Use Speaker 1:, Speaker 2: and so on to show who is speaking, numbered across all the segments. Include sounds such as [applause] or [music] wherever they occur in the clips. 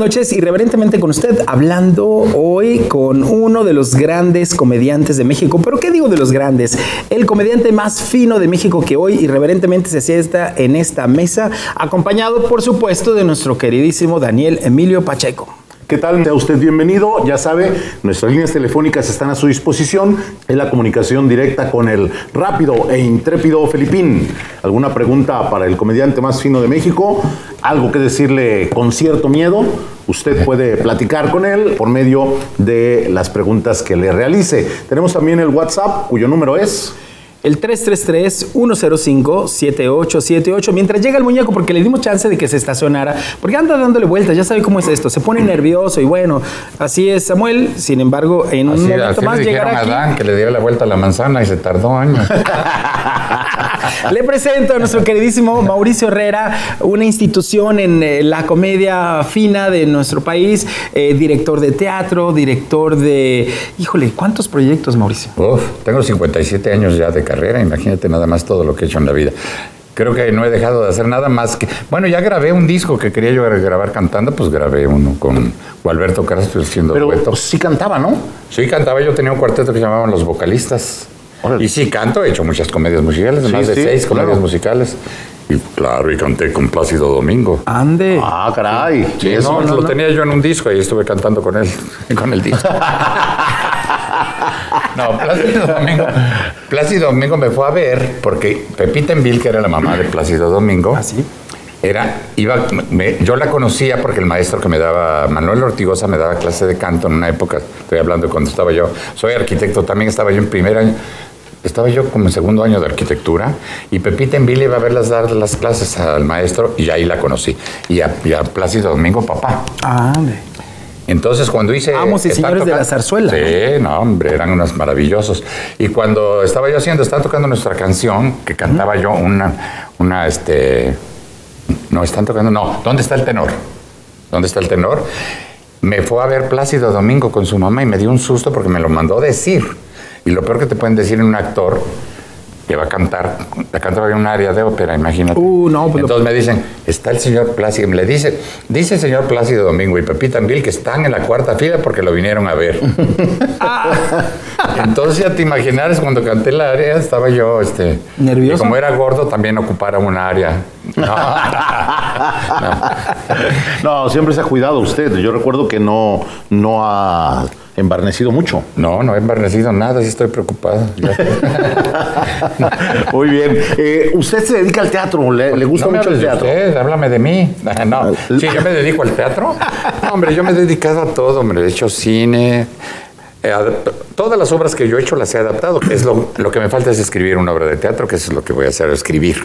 Speaker 1: noches, irreverentemente con usted, hablando hoy con uno de los grandes comediantes de México. ¿Pero qué digo de los grandes? El comediante más fino de México que hoy irreverentemente se siesta en esta mesa, acompañado, por supuesto, de nuestro queridísimo Daniel Emilio Pacheco.
Speaker 2: ¿Qué tal? Sea usted bienvenido. Ya sabe, nuestras líneas telefónicas están a su disposición. Es la comunicación directa con el rápido e intrépido Felipín. ¿Alguna pregunta para el comediante más fino de México? ¿Algo que decirle con cierto miedo? Usted puede platicar con él por medio de las preguntas que le realice. Tenemos también el WhatsApp, cuyo número es...
Speaker 1: El 333-105-7878. Mientras llega el muñeco, porque le dimos chance de que se estacionara, porque anda dándole vueltas, ya sabe cómo es esto, se pone nervioso y bueno, así es Samuel. Sin embargo, en un
Speaker 3: Así,
Speaker 1: momento
Speaker 3: así
Speaker 1: más
Speaker 3: le
Speaker 1: llegará
Speaker 3: a
Speaker 1: aquí.
Speaker 3: Adán que le diera la vuelta a la manzana y se tardó años. [laughs] [laughs]
Speaker 1: Le presento a nuestro queridísimo Mauricio Herrera, una institución en eh, la comedia fina de nuestro país, eh, director de teatro, director de... Híjole, ¿cuántos proyectos, Mauricio?
Speaker 3: Uf, tengo 57 años ya de carrera, imagínate nada más todo lo que he hecho en la vida. Creo que no he dejado de hacer nada más que... Bueno, ya grabé un disco que quería yo grabar cantando, pues grabé uno con Gualberto Castro haciendo
Speaker 2: Pero
Speaker 3: dueto.
Speaker 2: sí cantaba, ¿no?
Speaker 3: Sí, cantaba, yo tenía un cuarteto que se llamaban Los Vocalistas.
Speaker 2: Órale.
Speaker 3: Y sí, canto, he hecho muchas comedias musicales,
Speaker 2: Sí,
Speaker 3: más de
Speaker 2: sí,
Speaker 3: seis
Speaker 2: claro.
Speaker 3: comedias musicales. Y claro, y canté con Plácido Domingo.
Speaker 1: Ande.
Speaker 2: Ah, caray.
Speaker 3: Sí,
Speaker 2: Eso
Speaker 3: no,
Speaker 2: no,
Speaker 3: lo
Speaker 2: no.
Speaker 3: tenía yo en un disco y estuve cantando con él, [laughs] con el disco. [laughs] no, Plácido Domingo, Plácido Domingo me fue a ver porque Pepita Envil, que era la mamá de Plácido Domingo,
Speaker 1: ¿Ah, sí?
Speaker 3: era, iba, me- yo la conocía porque el maestro que me daba, Manuel Ortigosa, me daba clase de canto en una época, estoy hablando cuando estaba yo, soy arquitecto, también estaba yo en primer año, estaba yo como en segundo año de arquitectura y Pepita Envil iba a verlas dar las clases al maestro y ahí la conocí. Y a, y a Plácido Domingo, papá.
Speaker 1: Ande.
Speaker 3: Entonces, cuando hice.
Speaker 1: Amos y señores de la zarzuela,
Speaker 3: Sí, no, hombre, eran unos maravillosos. Y cuando estaba yo haciendo, estaba tocando nuestra canción, que cantaba yo una, una, este. No, están tocando, no, ¿dónde está el tenor? ¿Dónde está el tenor? Me fue a ver Plácido Domingo con su mamá y me dio un susto porque me lo mandó decir. Y lo peor que te pueden decir en un actor que va a cantar, la cantaba en un área de ópera, imagínate.
Speaker 1: Uh, no, pues lo-
Speaker 3: Entonces me dicen, está el señor Plácido, me le dice, dice el señor Plácido Domingo y Pepita Anvil que están en la cuarta fila porque lo vinieron a ver. [laughs] Entonces ya te imaginas, cuando canté la área estaba yo, este...
Speaker 1: ¿Nervioso?
Speaker 3: Y como era gordo, también ocupara un área. No, [laughs]
Speaker 2: No, siempre se ha cuidado usted. Yo recuerdo que no, no ha embarnecido mucho.
Speaker 3: no, no he embarnecido nada, sí estoy preocupado. [laughs]
Speaker 2: Muy bien. Eh, usted se dedica al teatro, le, le gusta
Speaker 3: No me
Speaker 2: mucho el teatro.
Speaker 3: usted, háblame de mí. No, sí, yo me dedico al teatro. No, hombre, yo me he dedicado a todo, hombre. He hecho cine. eh, todas las obras que yo he hecho las he adaptado. Es lo, lo que me falta es escribir una obra de teatro, que eso es lo que voy a hacer, escribir.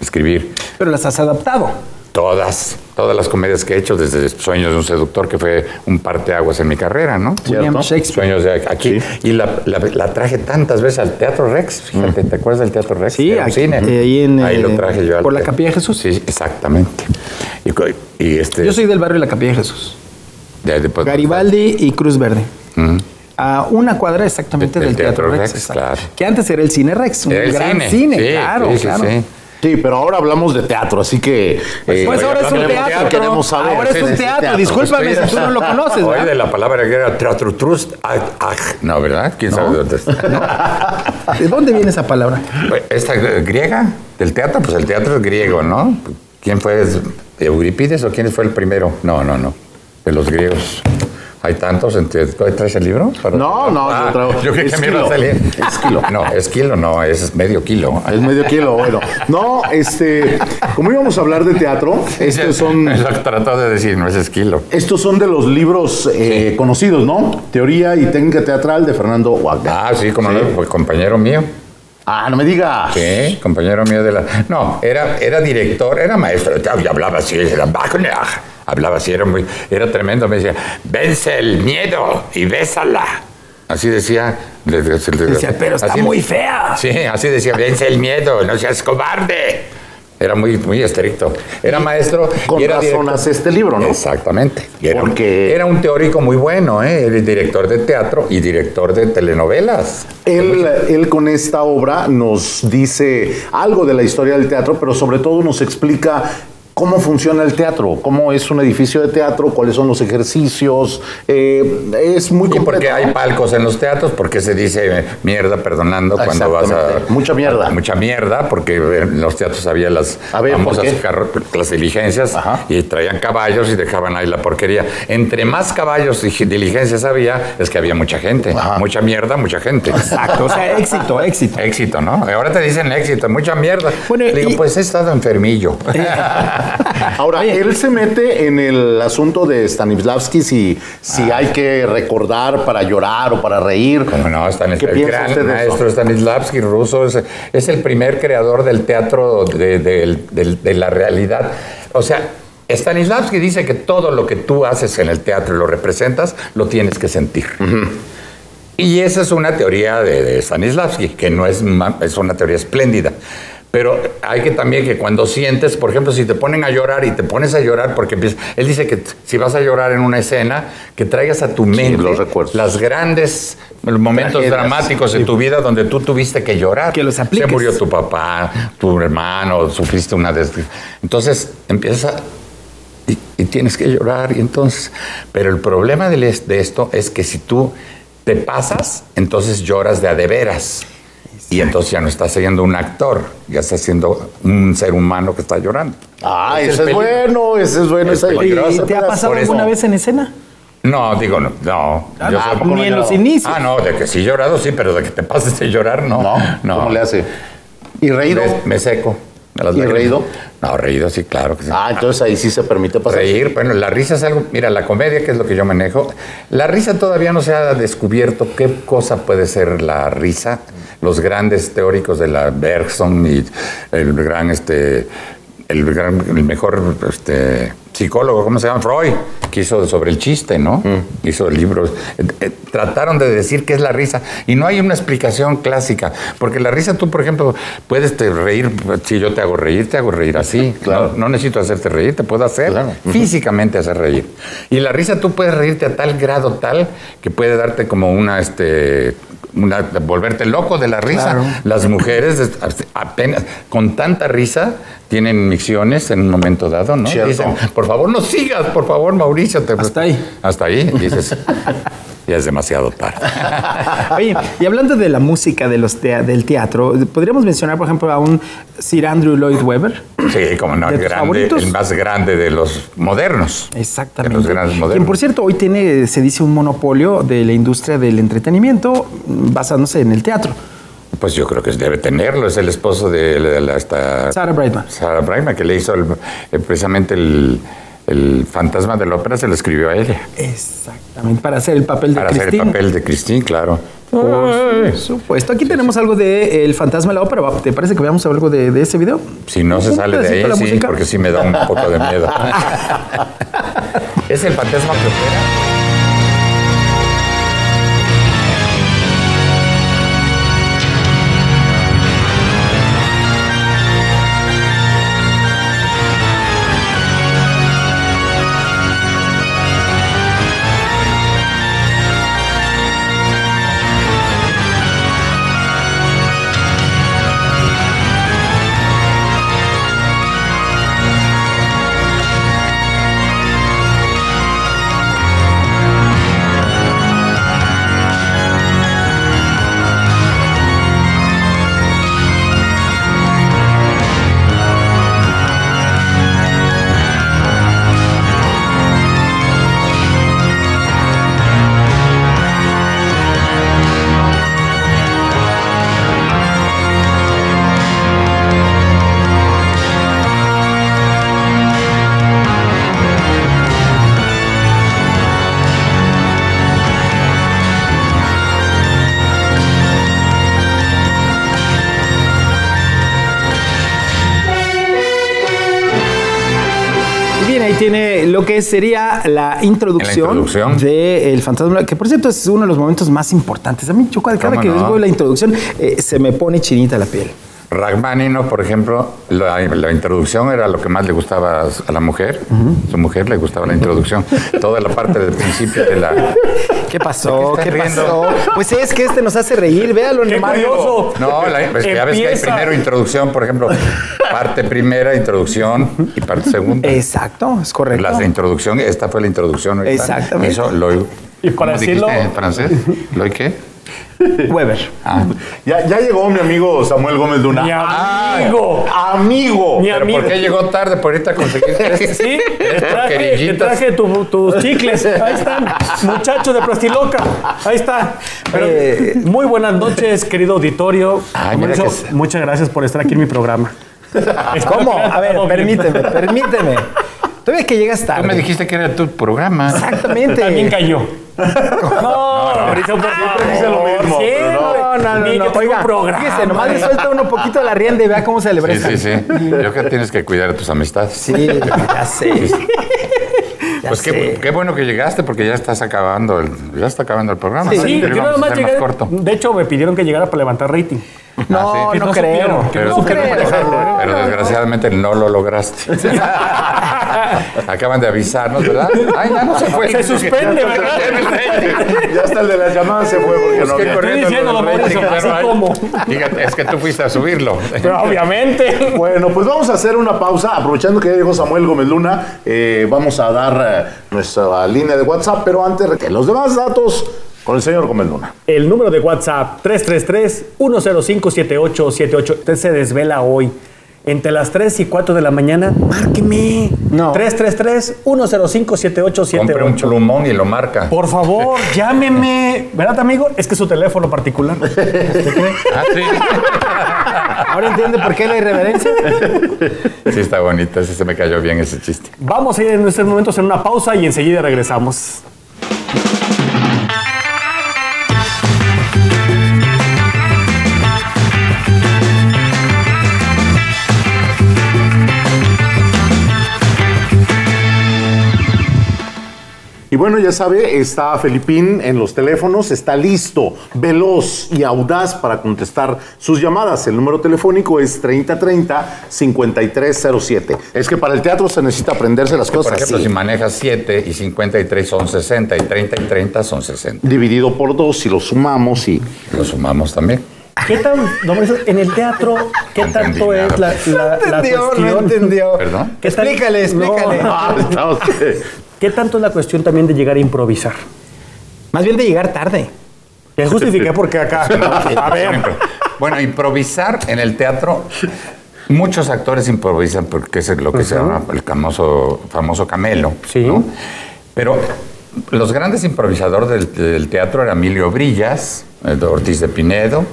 Speaker 3: Escribir.
Speaker 1: Pero las has adaptado.
Speaker 3: Todas, todas las comedias que he hecho, desde Sueños de un seductor, que fue un parteaguas en mi carrera, ¿no?
Speaker 1: William
Speaker 2: ¿Cierto?
Speaker 1: Shakespeare.
Speaker 3: Sueños de aquí.
Speaker 2: Sí.
Speaker 3: Y la, la- la traje tantas veces al Teatro Rex. Fíjate, ¿te acuerdas del Teatro Rex?
Speaker 1: Sí, aquí,
Speaker 3: cine.
Speaker 1: eh, ahí en,
Speaker 3: Ahí lo
Speaker 1: eh,
Speaker 3: traje yo. al
Speaker 1: por la Capilla de Jesús.
Speaker 3: Sí, exactamente. Y, este.
Speaker 1: Yo soy del barrio de la Capilla de Jesús.
Speaker 3: de- de-
Speaker 1: Garibaldi y Cruz Verde.
Speaker 3: Ujú.
Speaker 1: A una cuadra exactamente
Speaker 3: De-
Speaker 1: del
Speaker 3: del
Speaker 1: Teatro,
Speaker 3: Teatro
Speaker 1: Rex.
Speaker 3: Claro.
Speaker 1: Que antes era el Cine Rex, un
Speaker 3: el
Speaker 1: gran cine,
Speaker 3: cine. Sí,
Speaker 1: claro,
Speaker 3: sí, sí,
Speaker 1: claro.
Speaker 3: sí.
Speaker 2: Sí, pero ahora hablamos de teatro, así que. eh,
Speaker 1: Pues ahora es un teatro.
Speaker 3: teatro,
Speaker 2: queremos saber.
Speaker 1: Ahora es un teatro.
Speaker 2: teatro.
Speaker 1: Discúlpame si tú no lo [laughs] conoces,
Speaker 3: Oye,
Speaker 1: ¿verdad?
Speaker 3: de la palabra griega teatro trust. ah, ah, No, ¿verdad? ¿Quién sabe de dónde está? [laughs]
Speaker 1: ¿De dónde viene esa palabra?
Speaker 3: ¿Esta griega? ¿Del teatro? Pues el teatro es griego, ¿no? ¿Quién fue? ¿Eurípides o quién fue el primero? No, no, no. De los griegos. Hay tantos. ¿Traes el libro?
Speaker 2: No, no,
Speaker 3: Ah,
Speaker 2: yo traigo-
Speaker 3: Yo creí que me iba a
Speaker 2: Esquilo.
Speaker 3: salir.
Speaker 2: Esquilo.
Speaker 3: No, es kilo, no, es medio kilo.
Speaker 2: Es medio kilo, bueno. No, este, como íbamos a hablar de teatro, estos son,
Speaker 3: Es lo que trató de decir, no es esquilo.
Speaker 2: estos son de los libros eh, conocidos, ¿no? Teoría y técnica teatral de Fernando Wagner.
Speaker 3: Ah, sí, como no, pues compañero mío.
Speaker 2: Ah, no me digas.
Speaker 3: Sí, compañero mío de la. No, era, era director, era maestro, y hablaba así, era Wagner. Hablaba así, era muy, era tremendo. Me decía, vence el miedo y bésala. Así decía. le- le- le-
Speaker 1: Decía, pero está
Speaker 3: así-
Speaker 1: muy fea.
Speaker 3: Sí, así decía, vence el miedo, no seas cobarde. Era muy, muy estricto. Era maestro.
Speaker 2: Con
Speaker 3: y era
Speaker 2: razón hace este libro, ¿no?
Speaker 3: Exactamente. Era, un-
Speaker 2: Porque-
Speaker 3: era un teórico muy bueno, ¿eh? Era director de teatro y director de telenovelas.
Speaker 2: Él, él con esta obra nos dice algo de la historia del teatro, pero sobre todo nos explica ¿Cómo funciona el teatro? ¿Cómo es un edificio de teatro? ¿Cuáles son los ejercicios? Eh, es muy
Speaker 3: Y
Speaker 2: completo.
Speaker 3: porque hay palcos en los teatros, porque se dice mierda, perdonando, cuando vas a...
Speaker 2: Mucha mierda.
Speaker 3: Mucha mierda, porque en los teatros había las
Speaker 2: A ver, ¿por
Speaker 3: famosas las diligencias
Speaker 2: Ajá.
Speaker 3: y traían caballos y dejaban ahí la porquería. Entre más caballos y diligencias había, es que había mucha gente.
Speaker 2: Ajá.
Speaker 3: Mucha mierda, mucha gente.
Speaker 1: Exacto, o sea, éxito, éxito.
Speaker 3: Éxito, ¿no? Ahora te dicen éxito, mucha mierda.
Speaker 1: Bueno,
Speaker 3: Le digo,
Speaker 1: y-
Speaker 3: pues he estado enfermillo. [laughs] [laughs]
Speaker 2: Ahora, él se mete en el asunto de Stanislavski si, si hay que recordar para llorar o para reír.
Speaker 3: Como no, Stanis-
Speaker 2: ¿Qué
Speaker 3: el gran
Speaker 2: usted de eso?
Speaker 3: maestro Stanislavski ruso es, es el primer creador del teatro de, de- de- de la realidad. O sea, Stanislavski dice que todo lo que tú haces en el teatro y lo representas, lo tienes que sentir. Y esa es una teoría de, de Stanislavski, que no es, es una teoría espléndida. Pero hay que también que cuando sientes, por ejemplo, si te ponen a llorar y te pones a llorar, porque él dice que si vas a llorar en una escena, que traigas a tu mente
Speaker 2: los recuerdos.
Speaker 3: las grandes momentos dramáticos de tu vida donde tú tuviste que llorar.
Speaker 1: Que los
Speaker 3: Se
Speaker 1: apliques.
Speaker 3: murió tu papá, tu hermano, sufriste una des... Entonces empieza y, y tienes que llorar y entonces... Pero el problema es- de esto es que si tú te pasas, entonces lloras de a de veras. Y entonces ya no estás siendo un actor, ya estás siendo un ser humano que está llorando.
Speaker 2: Ah, ese es bueno, ese es bueno.
Speaker 3: Es
Speaker 1: ¿Y te ha pasado alguna vez en escena?
Speaker 3: No, digo, no. no.
Speaker 1: Ah,
Speaker 3: Yo
Speaker 1: ah,
Speaker 3: soy-
Speaker 1: ni en los inicios.
Speaker 3: Ah, no, de que sí he llorado, sí, pero de que te pases de llorar, no.
Speaker 2: ¿No? ¿Cómo le hace? ¿Y reído?
Speaker 3: Me, me seco.
Speaker 2: ¿Y
Speaker 3: lágrimas.
Speaker 2: reído?
Speaker 3: No, reído, sí, claro que sí.
Speaker 2: Ah, entonces ahí sí se permite pasar.
Speaker 3: Reír, bueno, la risa es algo, mira, la comedia, que es lo que yo manejo, la risa todavía no se ha descubierto qué cosa puede ser la risa. Los grandes teóricos de la Bergson y el gran, este, el, gran- el mejor este, psicólogo, ¿cómo se llama? Freud, que hizo sobre el chiste, ¿no? Hizo libros. Eh, eh, trataron de decir qué es la risa y no hay una explicación clásica, porque la risa tú, por ejemplo, puedes te reír, si yo te hago reír, te hago reír así.
Speaker 2: Claro.
Speaker 3: No, no necesito hacerte reír, te puedo hacer
Speaker 2: Claro.
Speaker 3: físicamente hacer reír. Y la risa tú puedes reírte a tal grado tal que puede darte como una, este, una, volverte loco de la risa.
Speaker 1: Claro.
Speaker 3: Las mujeres es- apenas con tanta risa tienen micciones en un momento dado, ¿no?
Speaker 2: Cierto.
Speaker 3: Dicen, por favor no sigas, por favor Mauricio. Te...
Speaker 1: Hasta ahí.
Speaker 3: Hasta ahí, dices, ya es demasiado tarde. [laughs]
Speaker 1: Oye, y hablando de la música de los tea- del teatro, podríamos mencionar, por ejemplo, a un Sir Andrew Lloyd Webber.
Speaker 3: Sí, como no,
Speaker 1: ¿De
Speaker 3: el, grande, el más grande de los modernos.
Speaker 1: Exactamente.
Speaker 3: De los grandes
Speaker 1: Quien, por cierto, hoy tiene, se dice, un monopolio de la industria del entretenimiento mm, basándose en el teatro.
Speaker 3: Pues yo creo que debe tenerlo, es el esposo de la, la- esta
Speaker 1: Sarah Brightman.
Speaker 3: Sarah Brightman, que le hizo el- eh, precisamente el, el fantasma de la ópera, se lo escribió a ella.
Speaker 1: Exactamente, para hacer el papel de
Speaker 3: Para hacer el papel de Christine, claro.
Speaker 1: Por supuesto. Aquí tenemos algo de El fantasma de la ópera. ¿Te parece que veamos algo de, de ese video?
Speaker 3: Si no se sale de ahí, sí,
Speaker 1: música.
Speaker 3: porque sí me da un poco de miedo. [laughs] es el fantasma que opera.
Speaker 1: Tiene lo que sería la introducción,
Speaker 3: introducción.
Speaker 1: de El fantasma, que por cierto es uno de los momentos más importantes. A mí, yo cada, cada
Speaker 3: ¿Cómo
Speaker 1: que
Speaker 3: no?
Speaker 1: veo la introducción, eh, se me pone chinita la piel.
Speaker 3: Rachmaninoff, por ejemplo, la, la introducción era lo que más le gustaba a la mujer. Su mujer le gustaba la introducción. Toda la parte del principio de la. [laughs]
Speaker 1: ¿Qué pasó?
Speaker 3: ¿Por qué
Speaker 1: ¿Qué,
Speaker 3: estás
Speaker 1: pasó? Pues es que este nos hace reír, véalo
Speaker 4: ¡Qué
Speaker 1: nomás.
Speaker 4: curioso!
Speaker 3: No, la, pues ya ves que hay primero introducción, por ejemplo, parte primera, introducción y parte segunda.
Speaker 1: Exacto, es correcto.
Speaker 3: Las de introducción, esta fue la introducción.
Speaker 1: Exactamente.
Speaker 3: Eso lo.
Speaker 4: Y para
Speaker 3: ¿cómo dijiste
Speaker 4: decirlo-
Speaker 3: en francés? ¿Lo qué? [laughs]
Speaker 1: Weber.
Speaker 3: Ah,
Speaker 2: Ya, ya llegó mi amigo Samuel Gómez Luna.
Speaker 4: Mi amigo.
Speaker 2: amigo.
Speaker 4: Mi
Speaker 3: ¿Pero
Speaker 4: amigo.
Speaker 3: por qué llegó tarde? Por ahorita conseguir. [laughs]
Speaker 4: Sí, te traje, te traje tu- tus chicles. Ahí están, [laughs] muchachos de Plastiloca. Ahí está. Pero,
Speaker 1: Eh.
Speaker 4: muy buenas noches, querido auditorio.
Speaker 3: Ay, mira
Speaker 4: Mauricio,
Speaker 3: que se-
Speaker 4: Muchas gracias por estar aquí en mi programa. Espero
Speaker 1: ¿Cómo? A ver, permíteme, permíteme. Todavía que llegas tarde.
Speaker 3: Tú me dijiste que era tu programa.
Speaker 1: Exactamente.
Speaker 4: También cayó. No, Mauricio, por favor.
Speaker 2: dice lo mismo,
Speaker 4: Sí,
Speaker 2: no.
Speaker 1: No, no, no,
Speaker 4: Ni
Speaker 1: Oiga,
Speaker 4: programa.
Speaker 1: fíjese, nomás le suelta uno poquito la rienda y vea cómo se le
Speaker 3: Sí,
Speaker 1: presta.
Speaker 3: sí, sí. Yo creo que tienes que cuidar a tus amistades.
Speaker 1: Sí, ya sé. [laughs] Ya
Speaker 3: Pues qué,
Speaker 1: sé.
Speaker 3: qué bueno que llegaste porque ya estás acabando el, ya está acabando el programa.
Speaker 4: Sí,
Speaker 3: que
Speaker 4: yo nada más llegué.
Speaker 3: corto.
Speaker 4: De hecho, me pidieron que llegara para levantar rating.
Speaker 1: No,
Speaker 3: Ah, sí.
Speaker 1: no
Speaker 4: No
Speaker 1: creo.
Speaker 4: supieron,
Speaker 3: Pero,
Speaker 1: no
Speaker 3: sí,
Speaker 1: creo.
Speaker 3: pero desgraciadamente no lo lograste. [laughs] [laughs] Acaban de avisarnos, ¿verdad? Ay, ya no se fue.
Speaker 4: Se suspende, ¿verdad?
Speaker 2: Ya hasta el de las llamadas se fue porque
Speaker 3: Es
Speaker 2: no
Speaker 3: que
Speaker 4: Estoy diciéndolo,
Speaker 3: ratings,
Speaker 4: Mauricio, así como.
Speaker 3: Fíjate, es que tú fuiste a subirlo.
Speaker 4: Pero obviamente.
Speaker 2: Bueno, pues vamos a hacer una pausa. Aprovechando que ya llegó Samuel Gómez Luna, eh, vamos a dar eh, nuestra línea de WhatsApp, pero antes, que los demás datos con el señor Gómez Luna.
Speaker 4: El número de WhatsApp 333-105-7878. Usted se desvela hoy. Entre las 3 y 4 de la mañana, márqueme.
Speaker 1: No.
Speaker 4: 333-105-7878.
Speaker 3: Compre un plumón y lo marca.
Speaker 4: Por favor, [laughs] llámeme. ¿Verdad, amigo? Es que es su teléfono particular. [laughs]
Speaker 3: Ah, sí. [laughs]
Speaker 1: Ahora entiende por qué la irreverencia.
Speaker 3: Sí, está bonito. Sí, se me cayó bien ese chiste.
Speaker 4: Vamos a ir en estos momentos en una pausa y enseguida regresamos.
Speaker 2: Y bueno, ya sabe, está Felipín en los teléfonos, está listo, veloz y audaz para contestar sus llamadas. El número telefónico es 3030-5307. Es que para el teatro se necesita aprenderse las
Speaker 3: Por
Speaker 2: cosas
Speaker 3: ejemplo,
Speaker 2: así.
Speaker 3: si manejas 7 y 53 son 60 y 30 y 30 son 60.
Speaker 2: Dividido por dos, si lo sumamos y...
Speaker 3: Lo sumamos también.
Speaker 4: ¿Qué tan, Mauricio, en el teatro, qué
Speaker 3: No entendí
Speaker 4: tanto es la,
Speaker 3: nada.
Speaker 4: la- la
Speaker 1: entendió,
Speaker 4: cuestión?
Speaker 1: no entendió.
Speaker 3: ¿Perdón?
Speaker 4: ¿Qué tan-
Speaker 1: Explícale, explícale.
Speaker 4: No.
Speaker 2: Ah, estamos-
Speaker 4: ¿Qué tanto es la cuestión también de llegar a improvisar?
Speaker 1: Más bien de llegar tarde.
Speaker 4: Te justifiqué porque acá. A ver.
Speaker 3: Bueno, improvisar en el teatro, muchos actores improvisan porque es lo que se llama el famoso, famoso camelo.
Speaker 4: Sí.
Speaker 3: ¿no? Pero los grandes improvisadores del, del teatro eran Emilio Brillas, eh, Ortiz de Pinedo,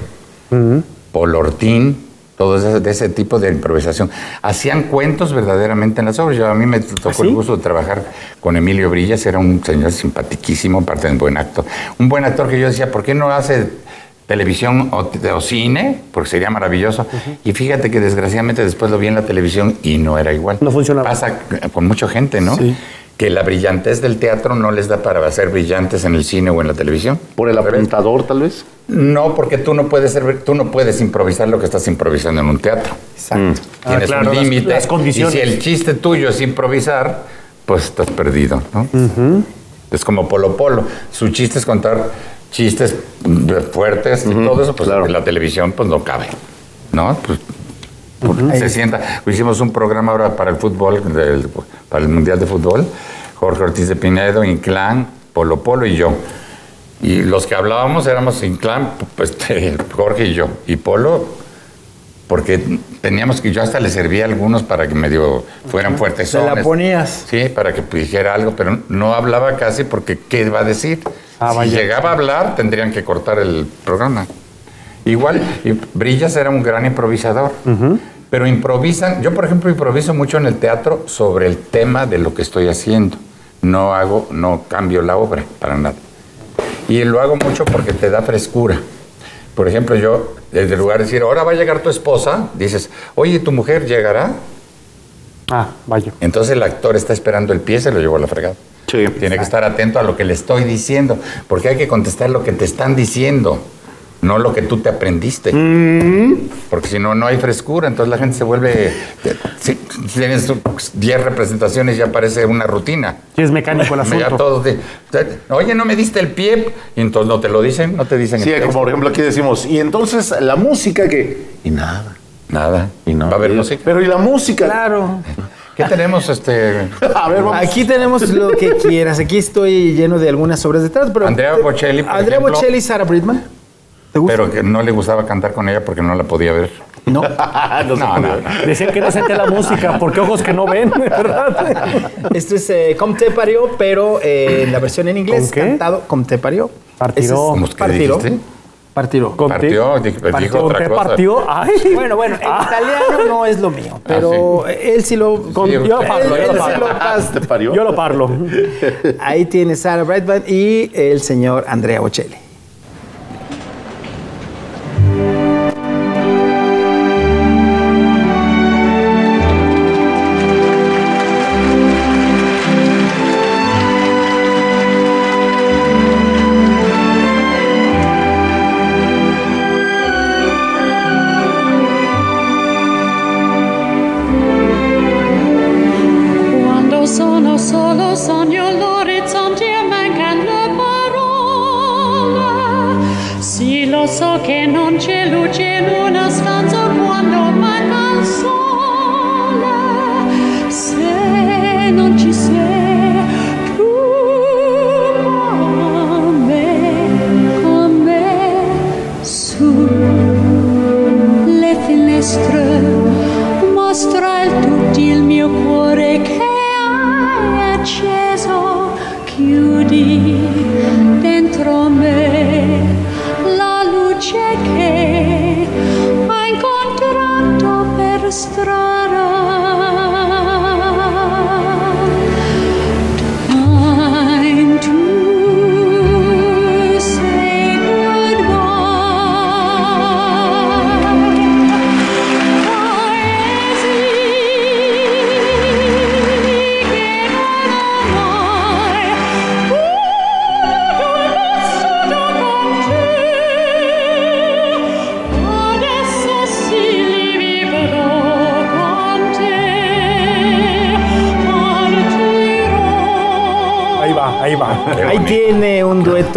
Speaker 3: Paul Ortín, todo ese, de ese tipo de improvisación. Hacían cuentos verdaderamente en las obras. Yo, a mí me tocó
Speaker 4: ¿Ah, sí?
Speaker 3: el gusto de trabajar con Emilio Brillas, era un señor simpaticísimo, aparte de un buen actor. Un buen actor que yo decía, ¿por qué no hace televisión o, o cine? Porque sería maravilloso. Y fíjate que desgraciadamente después lo vi en la televisión y no era igual.
Speaker 4: No funcionaba.
Speaker 3: Pasa con mucha gente, ¿no?
Speaker 4: Sí.
Speaker 3: Que la brillantez del teatro no les da para ser brillantes en el cine o en la televisión.
Speaker 2: por el apuntador, tal vez.
Speaker 3: No, porque tú no puedes ser, tú no puedes improvisar lo que estás improvisando en un teatro.
Speaker 1: Exacto.
Speaker 4: Ah,
Speaker 3: Tienes
Speaker 4: claro,
Speaker 3: un
Speaker 4: las-
Speaker 3: límite. Y si el chiste tuyo es improvisar, pues estás perdido, ¿no? Es como Polo Polo. Su chiste es contar chistes mm, fuertes y todo eso, pues
Speaker 2: claro.
Speaker 3: en la televisión pues no cabe, ¿no? Pues, pues, se sienta. Hicimos un programa ahora para el fútbol, del- para el Mundial de Fútbol. Jorge Ortiz de Pinedo, Inclán, Polo Polo y yo. Y los que hablábamos éramos Inclán, pues [laughs] Jorge y yo. Y Polo, porque teníamos que yo hasta le servía a algunos para que medio fueran fuertes.
Speaker 1: Se la ponías.
Speaker 3: Sí, para que dijera algo, pero no hablaba casi porque ¿qué va a decir?
Speaker 4: Ah,
Speaker 3: si
Speaker 4: vaya.
Speaker 3: llegaba a hablar, tendrían que cortar el programa. Igual, Brillas era un gran improvisador. Pero improvisan, yo por ejemplo improviso mucho en el teatro sobre el tema de lo que estoy haciendo. No hago, no cambio la obra para nada. Y lo hago mucho porque te da frescura. Por ejemplo, yo, desde lugar de decir, ahora va a llegar tu esposa, dices, oye, ¿tu mujer llegará?
Speaker 4: Ah, vaya.
Speaker 3: Entonces el actor está esperando el pie, se lo llevó a la fregada.
Speaker 2: Sí.
Speaker 3: Tiene que estar atento a lo que le estoy diciendo, porque hay que contestar lo que te están diciendo, no lo que tú te aprendiste. Porque si no, no hay frescura, entonces la gente se vuelve... Si, si tienes 10 representaciones ya parece una rutina.
Speaker 4: Y es mecánico el [laughs]
Speaker 3: Ya
Speaker 4: asunto.
Speaker 3: todos de- Oye, no me diste el pie, y entonces no te lo dicen, no te dicen
Speaker 2: Sí,
Speaker 3: el
Speaker 2: como por ejemplo aquí decimos, y entonces la música que... Y nada.
Speaker 3: Nada.
Speaker 2: Y no.
Speaker 3: Va a haber
Speaker 2: Y-
Speaker 3: música.
Speaker 2: Pero ¿y la música?
Speaker 5: Claro.
Speaker 3: ¿Qué tenemos este? [laughs]
Speaker 2: A ver, vamos.
Speaker 5: Aquí tenemos lo que quieras. Aquí estoy lleno de algunas obras de teatro. Pero
Speaker 3: Andrea Bocelli, por
Speaker 5: Andrea
Speaker 3: ejemplo.
Speaker 5: Bocelli y Sarah Bridman. ¿Te gusta?
Speaker 3: Pero que no le gustaba cantar con ella porque no la podía ver.
Speaker 5: No. [laughs]
Speaker 2: no,
Speaker 3: No.
Speaker 4: Decían que no sentía la música porque ojos que no ven, ¿verdad?
Speaker 5: Esto es eh, Comme te parió, pero eh, en la versión en inglés,
Speaker 4: ¿Con qué?
Speaker 5: cantado Comme te parió.
Speaker 4: Partiró.
Speaker 5: Es
Speaker 3: ¿Cómo es que
Speaker 5: Partiró.
Speaker 3: dijiste?
Speaker 5: Partiró.
Speaker 4: Con-
Speaker 3: Partió, dijo, dijo
Speaker 5: Partió,
Speaker 3: otra
Speaker 4: ¿Te
Speaker 3: cosa.
Speaker 4: partió? Ay.
Speaker 5: Bueno, bueno, en
Speaker 4: Ah.
Speaker 5: italiano no es lo mío, pero él sí lo...
Speaker 4: Con-
Speaker 3: Sí,
Speaker 4: yo lo
Speaker 3: él-
Speaker 4: parlo, yo
Speaker 5: él
Speaker 4: lo
Speaker 5: sí
Speaker 4: parlo.
Speaker 5: lo
Speaker 2: ¿Te parió?
Speaker 4: Yo lo parlo.
Speaker 5: Ahí tiene Sarah Brightman y el señor Andrea Bocelli.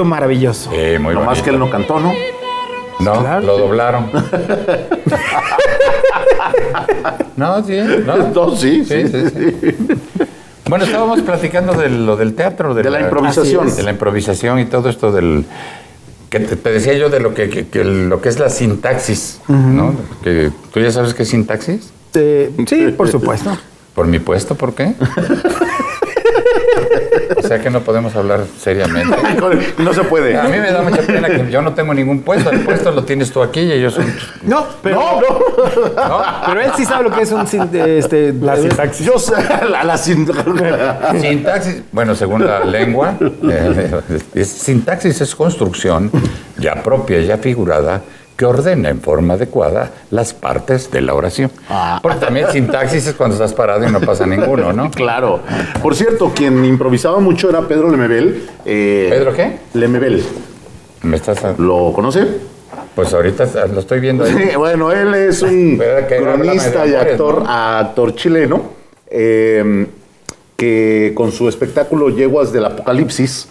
Speaker 5: Maravilloso.
Speaker 3: Eh, muy
Speaker 2: No más
Speaker 3: bonito.
Speaker 2: que él no cantó, ¿no?
Speaker 3: No,
Speaker 5: Claro.
Speaker 3: lo doblaron. [laughs] no, sí, no. [laughs]
Speaker 2: No, sí, sí.
Speaker 3: Sí, sí, sí. Bueno, estábamos platicando de lo del teatro,
Speaker 2: De la improvisación.
Speaker 3: De la improvisación y todo esto del que te, te decía yo de lo que, que- que lo que es la sintaxis, ¿no? Que tú ya sabes qué es sintaxis.
Speaker 5: Eh, sí, por supuesto.
Speaker 3: Por mi puesto, ¿por qué? [laughs] o sea que no podemos hablar seriamente. [laughs]
Speaker 2: No se puede.
Speaker 3: A mí me da mucha pena que yo no tengo ningún puesto. El puesto lo tienes tú aquí y ellos son.
Speaker 5: No, pero,
Speaker 2: No, no.
Speaker 3: ¿no?
Speaker 5: pero él sí sabe lo que es un... Este,
Speaker 4: La sintaxis.
Speaker 2: Yo sé, la, la sin- [laughs]
Speaker 3: Sintaxis, bueno, según la lengua, eh, es- sintaxis es construcción ya propia, ya figurada, que ordena en forma adecuada las partes de la oración.
Speaker 2: Ah.
Speaker 3: Porque también sintaxis es cuando estás parado y no pasa ninguno, ¿no? [laughs]
Speaker 2: Claro. Por cierto, quien improvisaba mucho era Pedro Lemebel. eh,
Speaker 3: ¿Pedro qué?
Speaker 2: Lemebel.
Speaker 3: ¿Me estás.?
Speaker 2: ¿Lo conoce?
Speaker 3: Pues ahorita lo estoy viendo ahí.
Speaker 2: Sí, [laughs] bueno, él es un [laughs]
Speaker 3: ¿Verdad que
Speaker 2: cronista y actor,
Speaker 3: no?
Speaker 2: actor chileno eh, que con su espectáculo Yeguas del Apocalipsis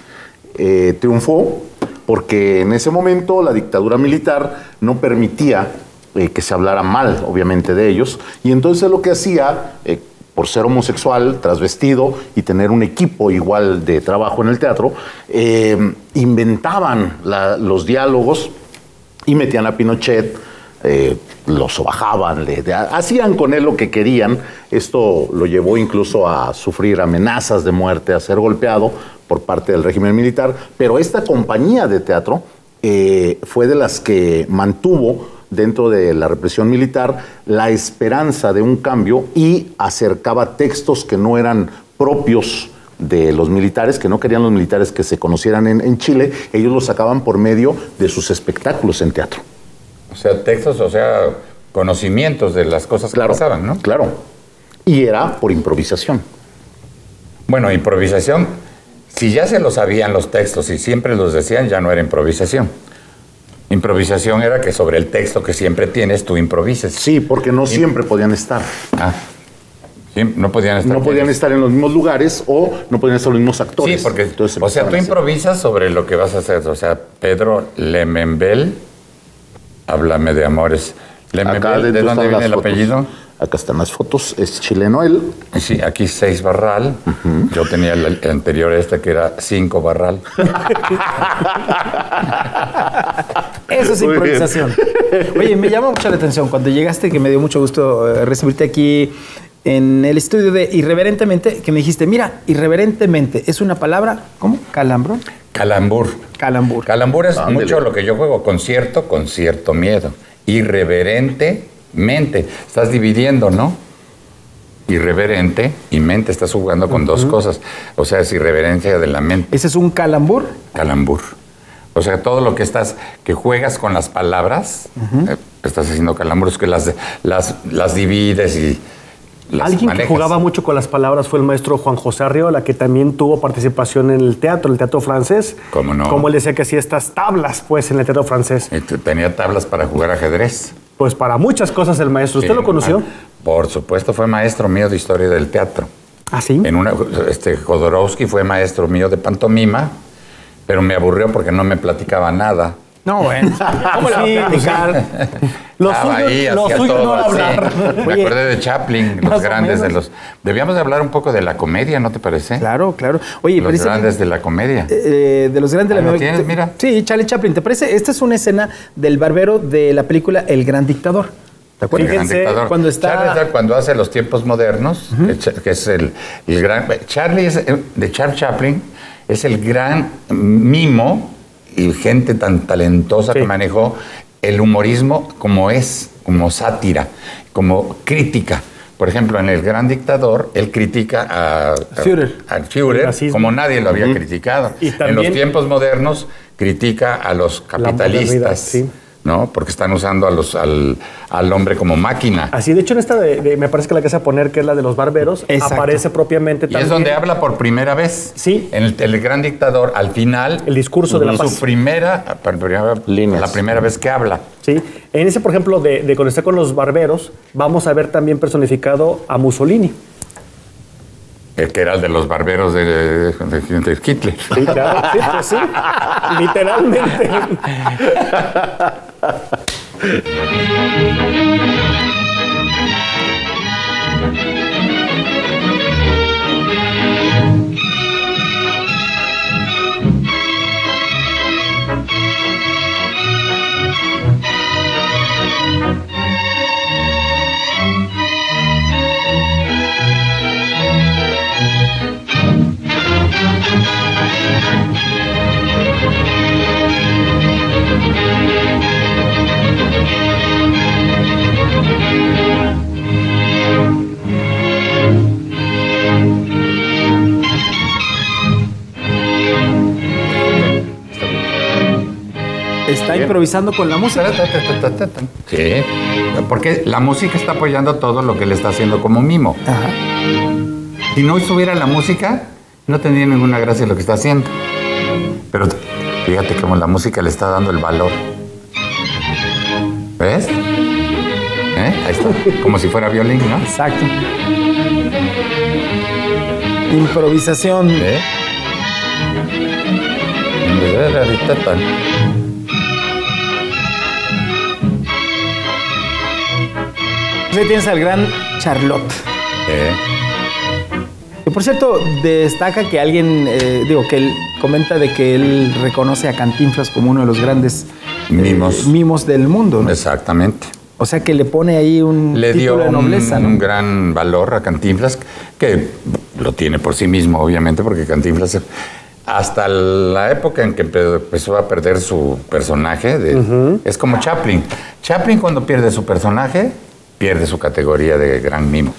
Speaker 2: eh, triunfó porque en ese momento la dictadura militar no permitía eh, que se hablara mal, obviamente, de ellos. Y entonces lo que hacía, eh, por ser homosexual, trasvestido y tener un equipo igual de trabajo en el teatro, eh, inventaban los diálogos y metían a Pinochet, eh, lo sobajaban, hacían con él lo que querían. Esto lo llevó incluso a sufrir amenazas de muerte, a ser golpeado por parte del régimen militar. Pero esta compañía de teatro eh, fue de las que mantuvo dentro de la represión militar la esperanza de un cambio y acercaba textos que no eran propios de los militares, que no querían los militares que se conocieran en, en Chile, ellos los sacaban por medio de sus espectáculos en teatro.
Speaker 3: O sea, textos, o sea, conocimientos de las cosas que pasaban, ¿no?
Speaker 2: Claro. Y era por improvisación.
Speaker 3: Bueno, improvisación, si ya se lo sabían los textos y siempre los decían, ya no era improvisación. Improvisación era que sobre el texto que siempre tienes tú improvises.
Speaker 2: Sí, porque no siempre podían estar.
Speaker 3: Ah. Sí, no podían estar.
Speaker 2: No podían estar en los mismos lugares o no podían estar los mismos actores.
Speaker 3: Sí, porque,
Speaker 2: Entonces
Speaker 3: o sea, tú improvisas sobre lo que vas a hacer. O sea, Pedro Lemembel, háblame de amores. Lemembel, ¿de dónde viene el
Speaker 2: fotos.
Speaker 3: apellido?
Speaker 2: Acá están las fotos. Es chileno él.
Speaker 3: Sí, aquí seis Barral. Yo tenía el, el anterior este que era cinco Barral. [laughs]
Speaker 1: Eso es
Speaker 2: Muy bien.
Speaker 1: improvisación. Oye, me llama mucho la atención cuando llegaste, que me dio mucho gusto eh, recibirte aquí en el estudio de Irreverentemente, que me dijiste, mira, irreverentemente es una palabra, ¿cómo? Calambro.
Speaker 3: Calambur.
Speaker 1: Calambur.
Speaker 3: Calambur es mucho lo que yo juego, concierto, con cierto miedo. Irreverentemente. Estás dividiendo, ¿no? Irreverente y mente. Estás jugando con dos cosas. O sea, es irreverencia de la mente.
Speaker 1: Ese es un calambur.
Speaker 3: Calambur. O sea, todo lo que estás, que juegas con las palabras, eh, estás haciendo calambur, es que las, las, las divides y las
Speaker 4: Alguien
Speaker 3: manejas.
Speaker 4: que jugaba mucho con las palabras fue el maestro Juan José Arriola, que también tuvo participación en el teatro, el teatro francés.
Speaker 3: ¿Cómo no?
Speaker 4: Como él decía que hacía estas tablas, pues, en el teatro francés.
Speaker 3: Y Tenía tablas para jugar ajedrez.
Speaker 4: Pues para muchas cosas el maestro. ¿Usted
Speaker 3: Sí,
Speaker 4: lo conoció?
Speaker 3: ah, Por supuesto, fue maestro mío de historia del teatro.
Speaker 4: ¿Ah, sí?
Speaker 3: En una, este, Jodorowsky fue maestro mío de pantomima, pero me aburrió porque no me platicaba nada.
Speaker 1: No, bueno. [laughs] ¿Cómo le va a platicar?
Speaker 4: Lo
Speaker 3: Estaba
Speaker 4: suyo-
Speaker 3: ahí,
Speaker 4: lo
Speaker 3: hacía
Speaker 4: suyo no
Speaker 3: así.
Speaker 4: hablar.
Speaker 3: Me
Speaker 1: Oye,
Speaker 3: acordé de Chaplin, los grandes de los... Debíamos de hablar un poco de la comedia, ¿no te parece?
Speaker 1: Claro, claro. Oye,
Speaker 3: Los grandes de la comedia.
Speaker 1: eh, de los grandes de la
Speaker 3: lo
Speaker 1: memoria-
Speaker 3: tienes, mira.
Speaker 1: Sí, Charlie Chaplin. ¿Te parece? Esta es una escena del barbero de la película El Gran Dictador. ¿Te
Speaker 3: El
Speaker 1: acuerdas?
Speaker 3: gran dictador.
Speaker 1: cuando está-
Speaker 3: Charlie Chaplin, cuando hace los tiempos modernos, que es el, el gran... Charlie es, eh, de Charles Chaplin es el gran mimo y gente tan talentosa
Speaker 4: Sí.
Speaker 3: que manejó el humorismo como es, como sátira, como crítica. Por ejemplo, en El Gran Dictador, él critica a, a-
Speaker 1: Führer.
Speaker 3: al Führer como nadie lo había criticado.
Speaker 4: Y
Speaker 3: en los tiempos modernos critica a los capitalistas,
Speaker 4: sí.
Speaker 3: ¿No? Porque están usando a los, al, al hombre como máquina.
Speaker 4: Así, de hecho, en esta, de, de- me parece que la que se va a poner, que es la de los barberos,
Speaker 1: Exacto.
Speaker 4: aparece propiamente
Speaker 3: Y
Speaker 4: también.
Speaker 3: es donde habla por primera vez.
Speaker 4: Sí.
Speaker 3: En el, el gran dictador, al final.
Speaker 4: El discurso de la
Speaker 3: su
Speaker 4: paz.
Speaker 3: primera, por primera-
Speaker 2: Líneas.
Speaker 3: la primera vez que habla.
Speaker 4: Sí. En ese, por ejemplo, de, de cuando está con los barberos, vamos a ver también personificado a Mussolini.
Speaker 3: El que era el de los barberos de, de- de Hitler.
Speaker 4: Sí, claro. Sí, pues sí. Literalmente. [laughs]
Speaker 1: Improvisando con la música.
Speaker 3: Sí, porque la música está apoyando todo lo que él está haciendo como mimo.
Speaker 1: Ajá.
Speaker 3: Si no estuviera la música, no tendría ninguna gracia lo que está haciendo. Pero fíjate cómo la música le está dando el valor. ¿Ves? ¿Eh? Ahí está, como si fuera violín, ¿no?
Speaker 1: Exacto. Improvisación.
Speaker 3: ¿Eh?
Speaker 1: Ahí tienes al gran Charlotte.
Speaker 3: ¿Eh?
Speaker 1: Que por cierto, destaca que alguien, eh, digo, que él comenta de que él reconoce a Cantinflas como uno de los grandes eh,
Speaker 3: Mimos.
Speaker 1: mimos del mundo. ¿no?
Speaker 3: Exactamente.
Speaker 1: O sea que le pone ahí un
Speaker 3: Le dio
Speaker 1: título de nobleza.
Speaker 3: un,
Speaker 1: ¿no?
Speaker 3: un gran valor a Cantinflas, que lo tiene por sí mismo, obviamente, porque Cantinflas, hasta la época en que empe- empezó a perder su personaje, de- es como Chaplin. Chaplin cuando pierde su personaje, pierde su categoría de gran mimo.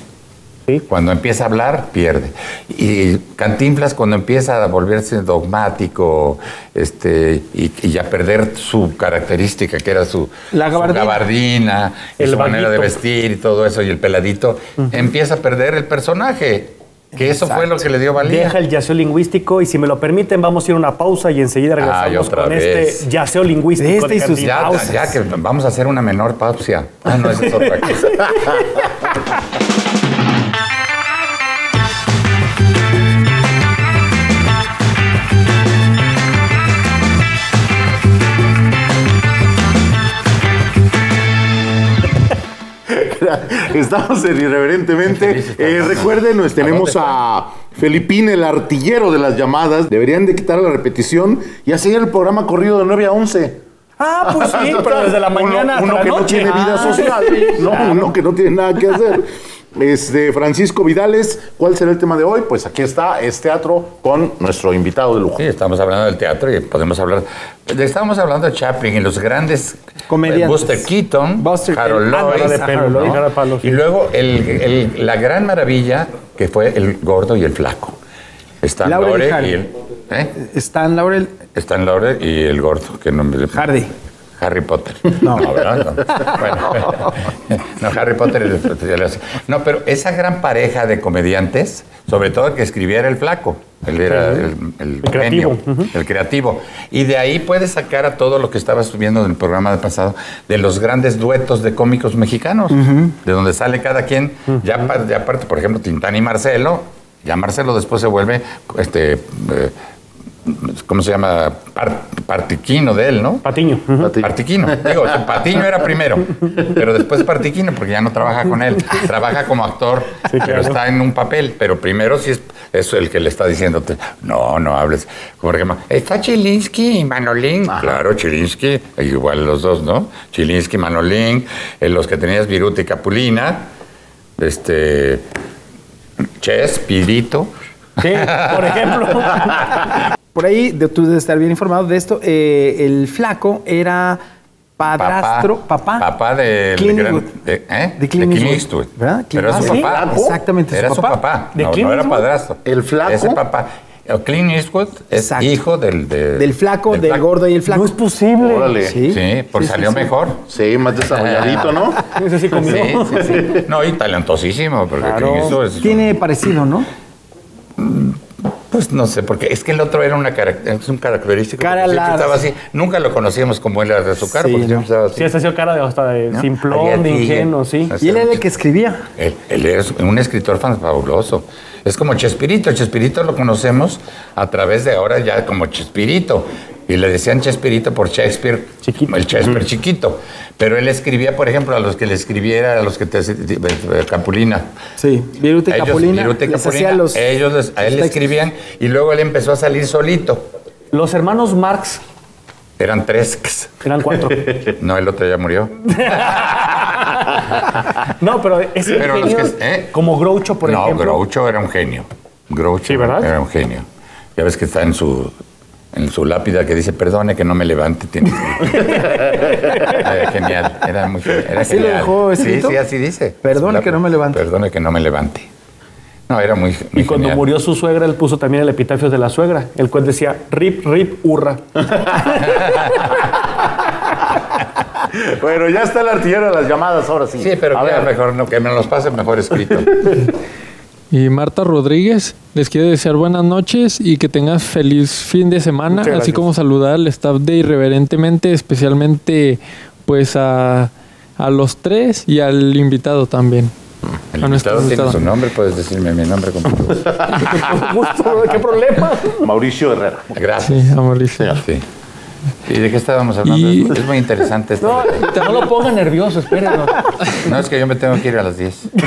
Speaker 4: Sí.
Speaker 3: Cuando empieza a hablar, pierde. Y Cantinflas cuando empieza a volverse dogmático este, y, y a perder su característica, que era su,
Speaker 1: La
Speaker 3: su
Speaker 1: gabardina.
Speaker 3: y
Speaker 4: El
Speaker 3: su manera de vestir y todo eso, y el peladito, empieza a perder el personaje. Que eso fue lo que le dio valía.
Speaker 4: Deja el yaceo lingüístico y si me lo permiten vamos a ir a una pausa y enseguida regresamos
Speaker 3: otra
Speaker 4: con
Speaker 3: vez.
Speaker 4: este yaceo lingüístico.
Speaker 1: Este y sus.
Speaker 3: Ya, ya que vamos a hacer una menor pausa. Ah, no, es otra cosa. [laughs]
Speaker 2: Estamos en Irreverentemente. [laughs] Eh, recuerden, nos
Speaker 3: ¿A
Speaker 2: tenemos a Felipín, el artillero de las llamadas. Deberían de quitar la repetición y hacer el programa corrido de 9 a 11.
Speaker 4: Ah, pues sí, pero desde la [laughs] mañana
Speaker 2: Uno,
Speaker 4: hasta
Speaker 2: que no tiene vida
Speaker 4: Ah,
Speaker 2: social. No, uno que no tiene nada que hacer. Este, Francisco Vidales, ¿cuál será el tema de hoy? Pues aquí está, es teatro con nuestro invitado de lujo.
Speaker 3: Sí, estamos hablando del teatro y podemos hablar. Estábamos hablando de Chaplin y los grandes
Speaker 1: Comediantes.
Speaker 3: eh, Buster Keaton,
Speaker 1: Buster-
Speaker 3: Harold
Speaker 1: ah, no,
Speaker 3: Lloyd, y luego el- el- la gran maravilla que fue el gordo y el flaco. Stan
Speaker 1: Laurel y
Speaker 3: Laurel
Speaker 1: Hardy.
Speaker 3: y el ¿eh?
Speaker 1: Stan Laurel
Speaker 3: Stan Laurel y el gordo que no me-
Speaker 1: Hardy.
Speaker 3: Harry Potter.
Speaker 1: No.
Speaker 3: ¿verdad? No. Bueno, [laughs] no, Harry Potter. es- No, pero esa gran pareja de comediantes, sobre todo el que escribiera el flaco, él era el, el
Speaker 4: El creativo,
Speaker 3: genio, el creativo. Y de ahí puedes sacar a todo lo que estabas viendo en el programa del pasado, de los grandes duetos de cómicos mexicanos, de donde sale cada quien, ya, ya aparte, por ejemplo, Tintán y Marcelo, ya Marcelo después se vuelve este. eh, ¿Cómo se llama? Par- partiquino de él, ¿no?
Speaker 4: Patiño.
Speaker 3: Partiquino. Digo, Patiño era primero, pero después Partiquino, porque ya no trabaja con él. Trabaja como actor, pero
Speaker 4: claro.
Speaker 3: está en un papel. Pero primero sí es eso el que le está diciéndote, no, no hables. Por ejemplo, está Chilinsky y Manolín. Claro, Chilinsky, igual los dos, ¿no? Chilinsky, Manolín, eh, los que tenías Viruta y Capulina, este, Ches, Pirito.
Speaker 4: Sí, por ejemplo. [laughs]
Speaker 1: Por ahí, de, tú debes estar bien informado de esto. eh, el flaco era padrastro, papá.
Speaker 3: Papá del
Speaker 1: Clint
Speaker 3: gran- de, ¿eh?
Speaker 1: De Clint
Speaker 3: De
Speaker 1: Eastwood. ¿Verdad?
Speaker 3: Pero era su
Speaker 1: Ah, ¿sí?
Speaker 3: papá.
Speaker 1: Exactamente,
Speaker 3: Era
Speaker 1: su
Speaker 3: su
Speaker 1: papá.
Speaker 3: papá.
Speaker 4: ¿De
Speaker 3: no, no era padrastro.
Speaker 2: ¿El flaco?
Speaker 3: Ese papá. El Clint Eastwood es
Speaker 1: Exacto.
Speaker 3: hijo del... de-
Speaker 1: Del flaco, del
Speaker 3: flaco.
Speaker 1: gordo y el flaco.
Speaker 4: No es posible.
Speaker 2: Órale. Sí,
Speaker 1: Sí.
Speaker 3: Sí, por
Speaker 1: Sí, sí,
Speaker 3: salió
Speaker 1: sí.
Speaker 3: mejor.
Speaker 2: más desarrolladito, ¿no?
Speaker 4: Ese sí comió.
Speaker 3: Sí, sí, sí. No, y talentosísimo, porque
Speaker 4: Claro.
Speaker 3: Clint Eastwood es un-
Speaker 1: Tiene parecido, ¿no?
Speaker 3: Pues no sé, porque es que el otro era una es un característico.
Speaker 1: Cara larga.
Speaker 3: estaba así. Nunca lo conocíamos como él era de su cara,
Speaker 1: Sí,
Speaker 3: porque
Speaker 1: ¿no?
Speaker 3: siempre estaba así.
Speaker 4: Sí, ese ha sido cara de hasta de
Speaker 3: ¿no?
Speaker 4: simplón, de ingenuo, sí.
Speaker 1: Y él era el que escribía.
Speaker 3: Él, él es un escritor fan- fabuloso. Es como Chespirito. Chespirito lo conocemos a través de ahora ya como Chespirito. Y le decían Chespirito por Shakespeare,
Speaker 4: Chiquito.
Speaker 3: el Shakespeare chiquito. Pero él escribía, por ejemplo, a los que le escribiera, a los que te Capulina.
Speaker 1: Sí, Viruta y
Speaker 3: Ellos-
Speaker 1: Capulina. Les
Speaker 3: Capulina,
Speaker 1: hacía los,
Speaker 3: ellos les- a él le escribían y luego él empezó a salir solito.
Speaker 4: Los hermanos Marx
Speaker 3: Eran tres.
Speaker 4: eran cuatro. [laughs]
Speaker 3: No, el otro ya murió. [laughs]
Speaker 4: No, pero genio,
Speaker 3: que- ¿eh?
Speaker 4: como Groucho, por
Speaker 3: no,
Speaker 4: ejemplo.
Speaker 3: Groucho era un genio. Groucho
Speaker 4: Sí, ¿verdad?
Speaker 3: era un genio. Ya ves que está en su en su lápida que dice, perdone que no me levante. Tiene que-". [laughs] Era genial, era muy era
Speaker 1: ¿Así lo
Speaker 3: genial.
Speaker 1: dejó
Speaker 3: Sí,
Speaker 1: escrito?
Speaker 3: sí, así dice.
Speaker 1: Perdone que no me levante.
Speaker 3: Perdone que no me levante. No, era muy, muy
Speaker 4: Y cuando
Speaker 3: genial.
Speaker 4: murió su suegra, él puso también el epitafio de la suegra, el cual decía, rip, rip, hurra. [laughs]
Speaker 2: Bueno, ya está el artillero de las llamadas, ahora sí.
Speaker 3: Sí, pero
Speaker 2: A ver,
Speaker 3: mejor no, que me los pase mejor escrito. [laughs]
Speaker 6: Y Marta Rodríguez les quiere desear buenas noches y que tengas feliz fin de semana, así como saludar al staff de Irreverentemente, especialmente pues a, a los tres y al invitado también.
Speaker 3: El
Speaker 6: A nuestro
Speaker 3: invitado tiene
Speaker 6: invitado.
Speaker 3: su nombre, puedes decirme mi nombre completo.
Speaker 4: Con gusto, [laughs] ¿qué problema?
Speaker 2: Mauricio Herrera.
Speaker 3: Gracias.
Speaker 6: Sí, a Mauricio.
Speaker 3: Sí. ¿Y de qué estábamos hablando?
Speaker 6: Y-
Speaker 3: Es muy interesante esto.
Speaker 4: No, no lo ponga nervioso, espérenlo.
Speaker 3: No, es que yo me tengo que ir a las 10. [laughs]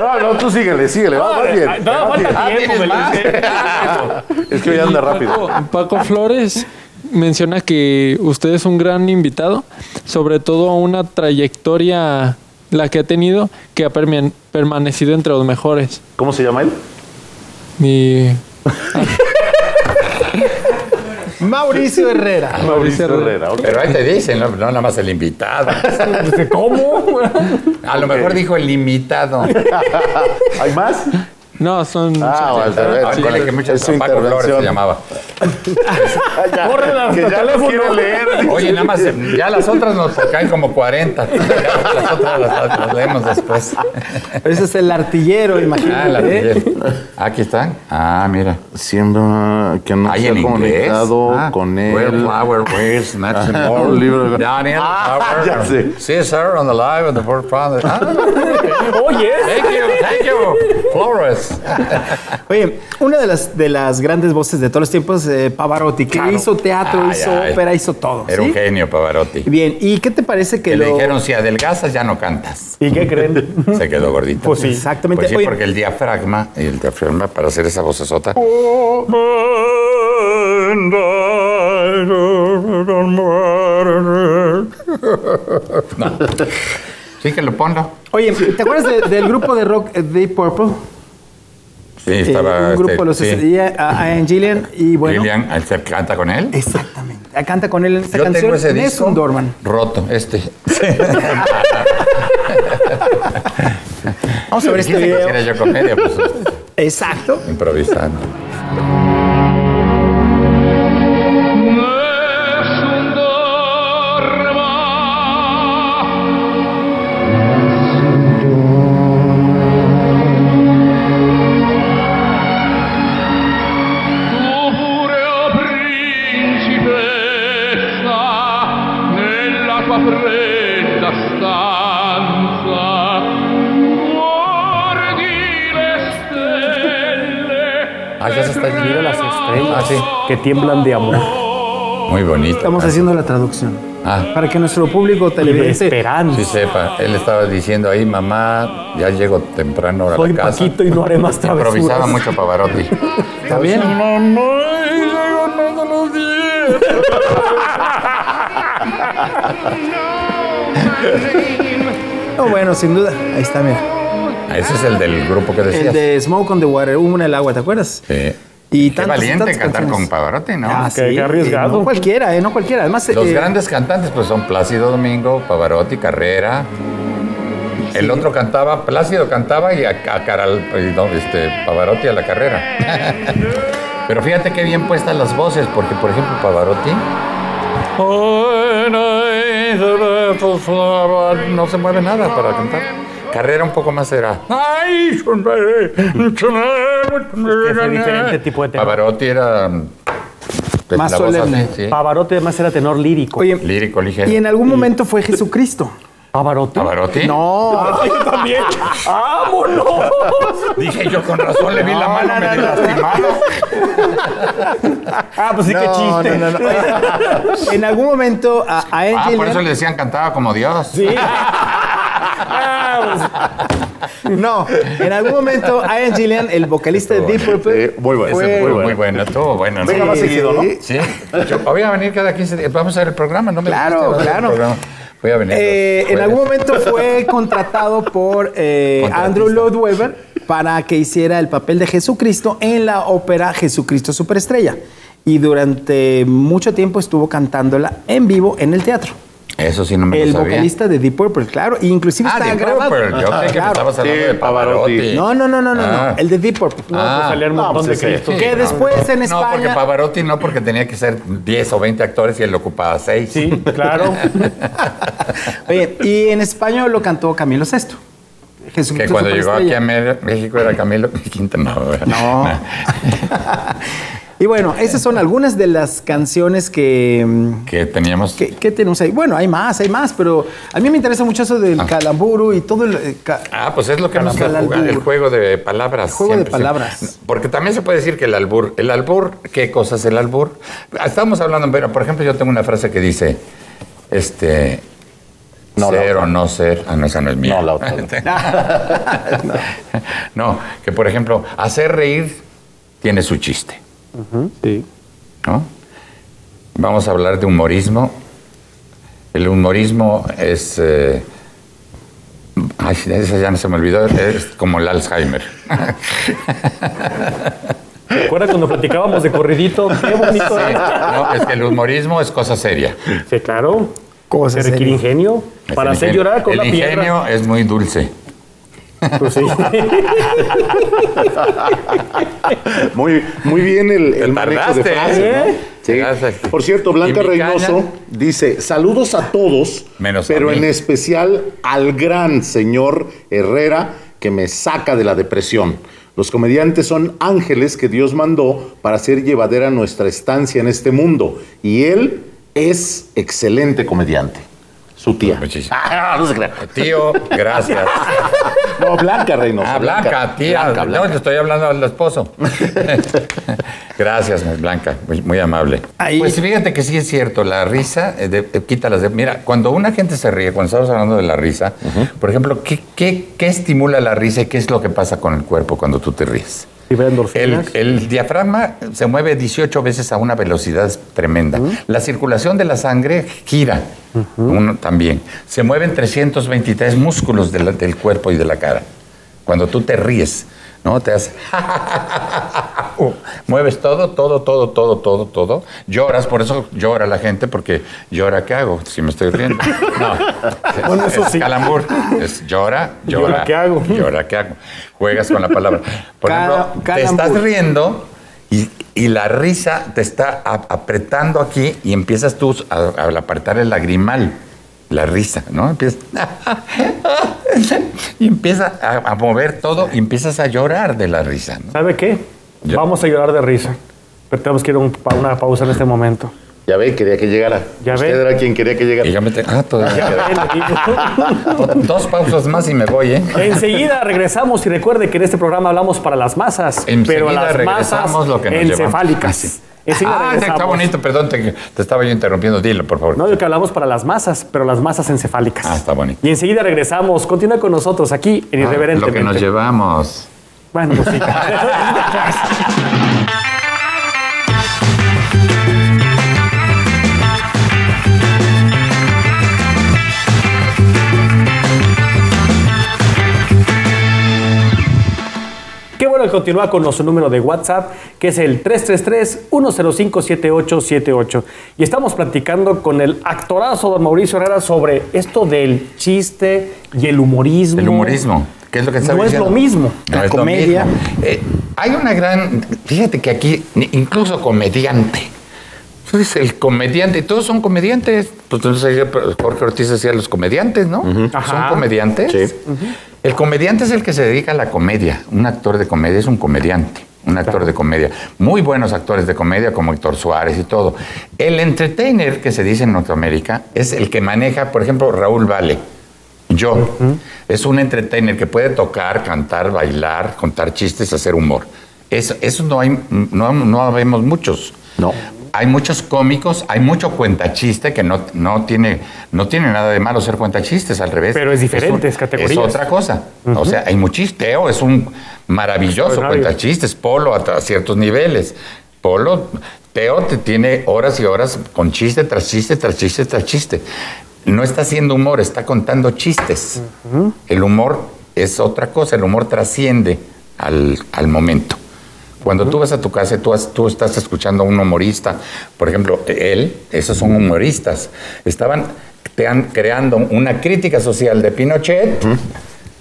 Speaker 2: No, no, tú síguele, síguele. Va, bien.
Speaker 4: No, falta tiempo,
Speaker 3: ¿tienes más?
Speaker 4: Belice.
Speaker 2: Es que hoy anda rápido.
Speaker 6: Paco, Paco Flores menciona que usted es un gran invitado, sobre todo a una trayectoria, la que ha tenido, que ha permanecido entre los mejores.
Speaker 2: ¿Cómo se llama él?
Speaker 6: Y [laughs]
Speaker 1: Mauricio Herrera.
Speaker 2: Mauricio Herrera. ok.
Speaker 3: Pero ahí te dicen, no, no nada más el invitado. [laughs]
Speaker 4: ¿Cómo?
Speaker 3: A lo mejor dijo el invitado. [laughs]
Speaker 2: ¿Hay más?
Speaker 6: No, son...
Speaker 2: Ah, al revés.
Speaker 3: Ah,
Speaker 2: Sí,
Speaker 3: que muchas
Speaker 2: es su
Speaker 3: Paco Flores se
Speaker 2: intervención.
Speaker 3: llamaba. [laughs]
Speaker 4: Corre
Speaker 2: Que ya lo quiere leer.
Speaker 3: Oye, nada más, ya las otras nos caen como 40. Ya las otras las, las leemos después.
Speaker 1: Ese es el artillero,
Speaker 3: Ah,
Speaker 1: imagínate.
Speaker 3: la
Speaker 1: ¿eh?
Speaker 3: Aquí están. Ah, mira.
Speaker 2: Siembra que no
Speaker 3: Ahí
Speaker 2: se ha comunicado
Speaker 3: Ah,
Speaker 2: con
Speaker 3: Where
Speaker 2: él.
Speaker 3: flower, where's Maxim
Speaker 2: Un libro de-
Speaker 3: Daniel
Speaker 2: Ah,
Speaker 3: Flower.
Speaker 2: ya sé.
Speaker 3: Caesar on the live of the fourth father. Ah, [laughs]
Speaker 4: Oye,
Speaker 3: thank you, thank you. Flores. [laughs]
Speaker 1: Oye, una de las, de las grandes voces de todos los tiempos, eh, Pavarotti, que
Speaker 3: Claro.
Speaker 1: hizo teatro,
Speaker 3: Ah,
Speaker 1: hizo
Speaker 3: ya,
Speaker 1: ópera, hizo todo.
Speaker 3: Era
Speaker 1: ¿sí?
Speaker 3: un genio, Pavarotti.
Speaker 1: Bien, ¿y qué te parece que
Speaker 3: Que le
Speaker 1: lo...
Speaker 3: dijeron, si adelgazas ya no cantas.
Speaker 4: ¿y qué creen? [laughs]
Speaker 3: Se quedó gordito.
Speaker 4: Pues sí.
Speaker 1: Exactamente.
Speaker 3: Pues sí,
Speaker 1: Oye,
Speaker 3: porque el diafragma, y el diafragma para hacer esa vocesota. [laughs] No. Sí, que lo ponlo.
Speaker 1: Oye, ¿te acuerdas de- del grupo de rock eh, Deep Purple?
Speaker 3: Sí,
Speaker 1: Eh,
Speaker 3: estaba.
Speaker 1: un grupo
Speaker 3: este,
Speaker 1: de los
Speaker 3: sí.
Speaker 1: y a, a Ian Gillian y bueno,
Speaker 3: Lilian, ¿él se canta con él?
Speaker 1: exactamente. Canta con él en esta
Speaker 3: Yo
Speaker 1: canción.
Speaker 3: tengo ese disco
Speaker 1: Dorman.
Speaker 3: roto, este. [laughs]
Speaker 1: Vamos a ver este video.
Speaker 3: yo comedia, pues
Speaker 1: Exacto.
Speaker 3: improvisando.
Speaker 4: Que tiemblan de amor.
Speaker 3: Muy bonito.
Speaker 1: Estamos haciendo la traducción.
Speaker 3: Ah.
Speaker 1: Para que nuestro público televidente
Speaker 4: esperanza.
Speaker 3: Sí, sepa. Él estaba diciendo ahí, mamá, ya llego temprano a
Speaker 4: Soy
Speaker 3: la casa.
Speaker 4: Paquito y no haré más travesuras.
Speaker 3: Improvisaba mucho Pavarotti.
Speaker 1: está bien. [laughs] No, bueno, sin duda. Ahí está, mira.
Speaker 3: Ah, Ese es el del grupo que
Speaker 1: El
Speaker 3: decías.
Speaker 1: de Smoke on the Water, Humo en el agua, ¿te acuerdas?
Speaker 3: Sí.
Speaker 1: Y
Speaker 3: Qué
Speaker 1: tantas
Speaker 3: valiente
Speaker 1: tantas
Speaker 3: cantar
Speaker 1: canciones.
Speaker 3: con Pavarotti, ¿no?
Speaker 1: Ah,
Speaker 4: Qué-
Speaker 1: sí,
Speaker 4: qué arriesgado.
Speaker 1: No cualquiera, ¿eh? No cualquiera. Además,
Speaker 3: Los
Speaker 1: eh,
Speaker 3: grandes cantantes pues son Plácido Domingo, Pavarotti, Carrera. El otro cantaba, Plácido cantaba y a, a Caral, no, este, Pavarotti a la carrera. [laughs] Pero fíjate qué bien puestas las voces, porque por ejemplo Pavarotti no se mueve nada para cantar. Carrera un poco más era.
Speaker 4: Es diferente tipo de tema.
Speaker 3: Pavarotti era pues,
Speaker 1: Más
Speaker 3: voz
Speaker 1: solemne.
Speaker 3: así, sí.
Speaker 4: Pavarotti además era tenor lírico.
Speaker 1: Oye,
Speaker 3: Lírico, ligero.
Speaker 1: y en algún momento fue Jesucristo.
Speaker 4: ¿Pavarotti?
Speaker 3: Pavarotti.
Speaker 1: No,
Speaker 4: Ah, yo también. ¡Vámonos!
Speaker 3: Dije yo con razón le vi la mano medio lastimada.
Speaker 4: Ah, pues sí, qué
Speaker 1: no,
Speaker 4: chiste.
Speaker 1: no, no, no. [laughs] En algún momento a, a
Speaker 3: Ah,
Speaker 1: Angel
Speaker 3: por eso le decían cantaba como Dios.
Speaker 4: Sí. [laughs] Ah,
Speaker 1: No, en algún momento Ian Gillian, el vocalista de Deep Purple,
Speaker 2: Sí, muy bueno,
Speaker 1: fue-
Speaker 3: Muy,
Speaker 2: muy
Speaker 3: muy bueno, estuvo bueno. ¿no?
Speaker 2: Venga más
Speaker 1: Sí,
Speaker 2: seguido,
Speaker 1: sí.
Speaker 2: ¿no?
Speaker 3: Sí. Yo voy a venir cada 15 días. Vamos a ver el programa, ¿no? Me
Speaker 1: Claro,
Speaker 3: dijiste, ¿vas a ver el
Speaker 1: claro.
Speaker 3: Voy a venir.
Speaker 1: Eh, en algún momento fue contratado por eh. Andrew Lloyd Webber para que hiciera el papel de Jesucristo en la ópera Jesucristo Superestrella. Y durante mucho tiempo estuvo cantándola en vivo en el teatro.
Speaker 3: Eso sí no me
Speaker 1: El
Speaker 3: lo sabía.
Speaker 1: vocalista de Deep Purple, claro. E inclusive
Speaker 3: Ah,
Speaker 1: está
Speaker 3: de
Speaker 1: grabado.
Speaker 3: Purple. Yo
Speaker 1: Ajá,
Speaker 3: creí que
Speaker 1: claro.
Speaker 3: estabas hablando
Speaker 2: Sí,
Speaker 3: de Pavarotti.
Speaker 2: Pavarotti.
Speaker 1: No, no, no, no, no,
Speaker 3: Ah.
Speaker 1: no. El de Deep Purple.
Speaker 4: No,
Speaker 3: Ah.
Speaker 4: pues salía el
Speaker 2: No,
Speaker 4: montón
Speaker 2: pues
Speaker 4: de Cristo.
Speaker 3: Sí,
Speaker 1: que
Speaker 3: no.
Speaker 1: después en
Speaker 3: No, porque
Speaker 1: España-
Speaker 3: Pavarotti no, porque tenía que ser 10 o 20 actores y él ocupaba 6.
Speaker 4: Sí, claro. [laughs]
Speaker 1: Oye, y en español lo cantó Camilo VI. Jesucristo
Speaker 3: Que cuando llegó aquí a México era Camilo [laughs] Quinta. No,
Speaker 1: No. [laughs] y bueno, esas son algunas de las canciones que, mm,
Speaker 3: Que teníamos.
Speaker 1: que, que tenemos ahí. Bueno, hay más, hay más, pero a mí me interesa mucho eso del calamburu y todo el... eh, ca-
Speaker 3: Ah, pues es lo que nos jugar, el juego de palabras.
Speaker 1: El juego de palabras.
Speaker 3: siempre. Porque también se puede decir que el albur, el albur, ¿qué cosa es el albur? Estamos hablando, pero por ejemplo, yo tengo una frase que dice, este,
Speaker 2: No,
Speaker 3: ser o no ser, ah, no, esa no es mía.
Speaker 2: No, la otra. [laughs] [laughs]
Speaker 3: no, que por ejemplo, hacer reír tiene su chiste,
Speaker 4: Sí.
Speaker 3: ¿no? Vamos a hablar de humorismo. El humorismo es... eh, Ay, esa ya no se me olvidó, es como el Alzheimer.
Speaker 4: ¿Recuerdas cuando platicábamos de corridito? Qué bonito era.
Speaker 3: No, es que el humorismo es cosa seria.
Speaker 4: Sí, claro.
Speaker 1: Cosa
Speaker 4: Se requiere
Speaker 1: seria.
Speaker 4: ingenio
Speaker 3: Es
Speaker 4: para
Speaker 3: el
Speaker 4: hacer
Speaker 3: ingenio-
Speaker 4: llorar con
Speaker 3: el
Speaker 4: la
Speaker 3: ingenio
Speaker 4: piedra.
Speaker 3: es muy dulce.
Speaker 4: Pues sí.
Speaker 2: Muy, muy bien el, el manejo de ¿no?
Speaker 3: ¿eh?
Speaker 2: Sí. Por cierto, Blanca
Speaker 3: ¿Y mi
Speaker 2: Reynoso
Speaker 3: caña?
Speaker 2: dice, saludos a todos,
Speaker 3: Menos
Speaker 2: pero en especial al gran señor Herrera que me saca de la depresión. Los comediantes son ángeles que Dios mandó para hacer llevadera nuestra estancia en este mundo. Y él es excelente comediante. Su tía. [laughs] Ah, no se crea.
Speaker 3: Tío, gracias. [laughs]
Speaker 2: No, Blanca Reynoso.
Speaker 3: Ah, Blanca, tía.
Speaker 2: Blanca, Blanca.
Speaker 3: No, le estoy hablando al esposo. [laughs] Gracias, Blanca, muy, muy amable.
Speaker 1: Ahí-
Speaker 3: Pues fíjate que sí es cierto, la risa, eh, de- eh, quítalas de... Mira, cuando una gente se ríe, cuando estamos hablando de la risa, por ejemplo, ¿qué, qué, qué estimula la risa y qué es lo que pasa con el cuerpo cuando tú te ríes?
Speaker 4: Libera
Speaker 3: El,
Speaker 4: endorfinas.
Speaker 3: el diafragma se mueve 18 veces a una velocidad tremenda. La circulación de la sangre gira uno también. Se mueven 323 músculos de la- del cuerpo y de la cara. Cuando tú te ríes, ¿no? Te haces... [laughs] Mueves todo, todo, todo, todo, todo, todo. Lloras, por eso llora la gente, porque llora, ¿qué hago? Si me estoy riendo. No.
Speaker 4: Bueno, eso
Speaker 3: es
Speaker 4: sí.
Speaker 3: calambur. Es llora, llora.
Speaker 4: Llora, ¿qué hago?
Speaker 3: Llora, ¿qué hago? Juegas con la palabra. Por ejemplo, te estás riendo y, y la risa te está apretando aquí y empiezas tú a, a apretar el lagrimal. La risa, ¿no? Empiezas. [laughs] y empieza a, a mover todo y empiezas a llorar de la risa, ¿no?
Speaker 4: ¿Sabe qué?
Speaker 3: Yo-
Speaker 4: Vamos a llorar de risa. Pero tenemos que ir a un- a una pausa en este momento.
Speaker 2: Ya ve, quería que llegara.
Speaker 4: Ya
Speaker 2: Usted
Speaker 4: ve.
Speaker 2: era quien quería que llegara.
Speaker 3: Y yo me te- Ah, todavía. [laughs] Dos pausas más y me voy, ¿eh?
Speaker 4: Enseguida regresamos y recuerde que en este programa hablamos para las masas,
Speaker 3: Enseguida
Speaker 4: pero las masas
Speaker 3: regresamos lo que nos llevamos.
Speaker 4: encefálicas. Enseguida
Speaker 3: Ah, está bonito, perdón, te, te estaba yo interrumpiendo. Dilo, por favor.
Speaker 4: No, yo que hablamos para las masas, pero las masas encefálicas.
Speaker 3: Ah, está bonito.
Speaker 4: Y enseguida regresamos. Continúa con nosotros aquí en
Speaker 3: Ah,
Speaker 4: Irreverentemente.
Speaker 3: lo que nos llevamos.
Speaker 4: Bueno, pues sí. [laughs] Qué bueno que continúa con nuestro número de WhatsApp, que es el 333-105-7878. Y estamos platicando con el actorazo don Mauricio Herrera sobre esto del chiste y el humorismo.
Speaker 3: El humorismo. ¿Qué es lo que está
Speaker 4: No es lo mismo.
Speaker 3: No
Speaker 1: La comedia.
Speaker 3: mismo. Eh, hay una gran. Fíjate que aquí, incluso comediante. Entonces, el comediante, todos son comediantes. Pues entonces Jorge Ortiz decía los comediantes, ¿no? Son
Speaker 4: Ajá.
Speaker 3: comediantes.
Speaker 2: Sí.
Speaker 3: El comediante es el que se dedica a la comedia. Un actor de comedia es un comediante. Un actor de comedia. Muy buenos actores de comedia como Héctor Suárez y todo. El entertainer que se dice en Norteamérica es el que maneja, por ejemplo, Raúl Vale. Yo. Es un entertainer que puede tocar, cantar, bailar, contar chistes, hacer humor. Eso, eso no hay, no, no vemos muchos.
Speaker 2: No.
Speaker 3: Hay muchos cómicos, hay mucho cuentachiste que no, no, tiene, no tiene nada de malo ser cuentachistes, al revés.
Speaker 4: Pero es diferentes
Speaker 3: un-
Speaker 4: categorías.
Speaker 3: Es otra cosa. O sea, hay muchísimo. Teo es un maravilloso cuentachistes, Polo a, a ciertos niveles. Polo, Teo te tiene horas y horas con chiste tras chiste, tras chiste, tras chiste. No está haciendo humor, está contando chistes. El humor es otra cosa, el humor trasciende al, al momento. Cuando tú vas a tu casa y tú, has- tú estás escuchando a un humorista, por ejemplo, él, esos son humoristas, estaban creando una crítica social de Pinochet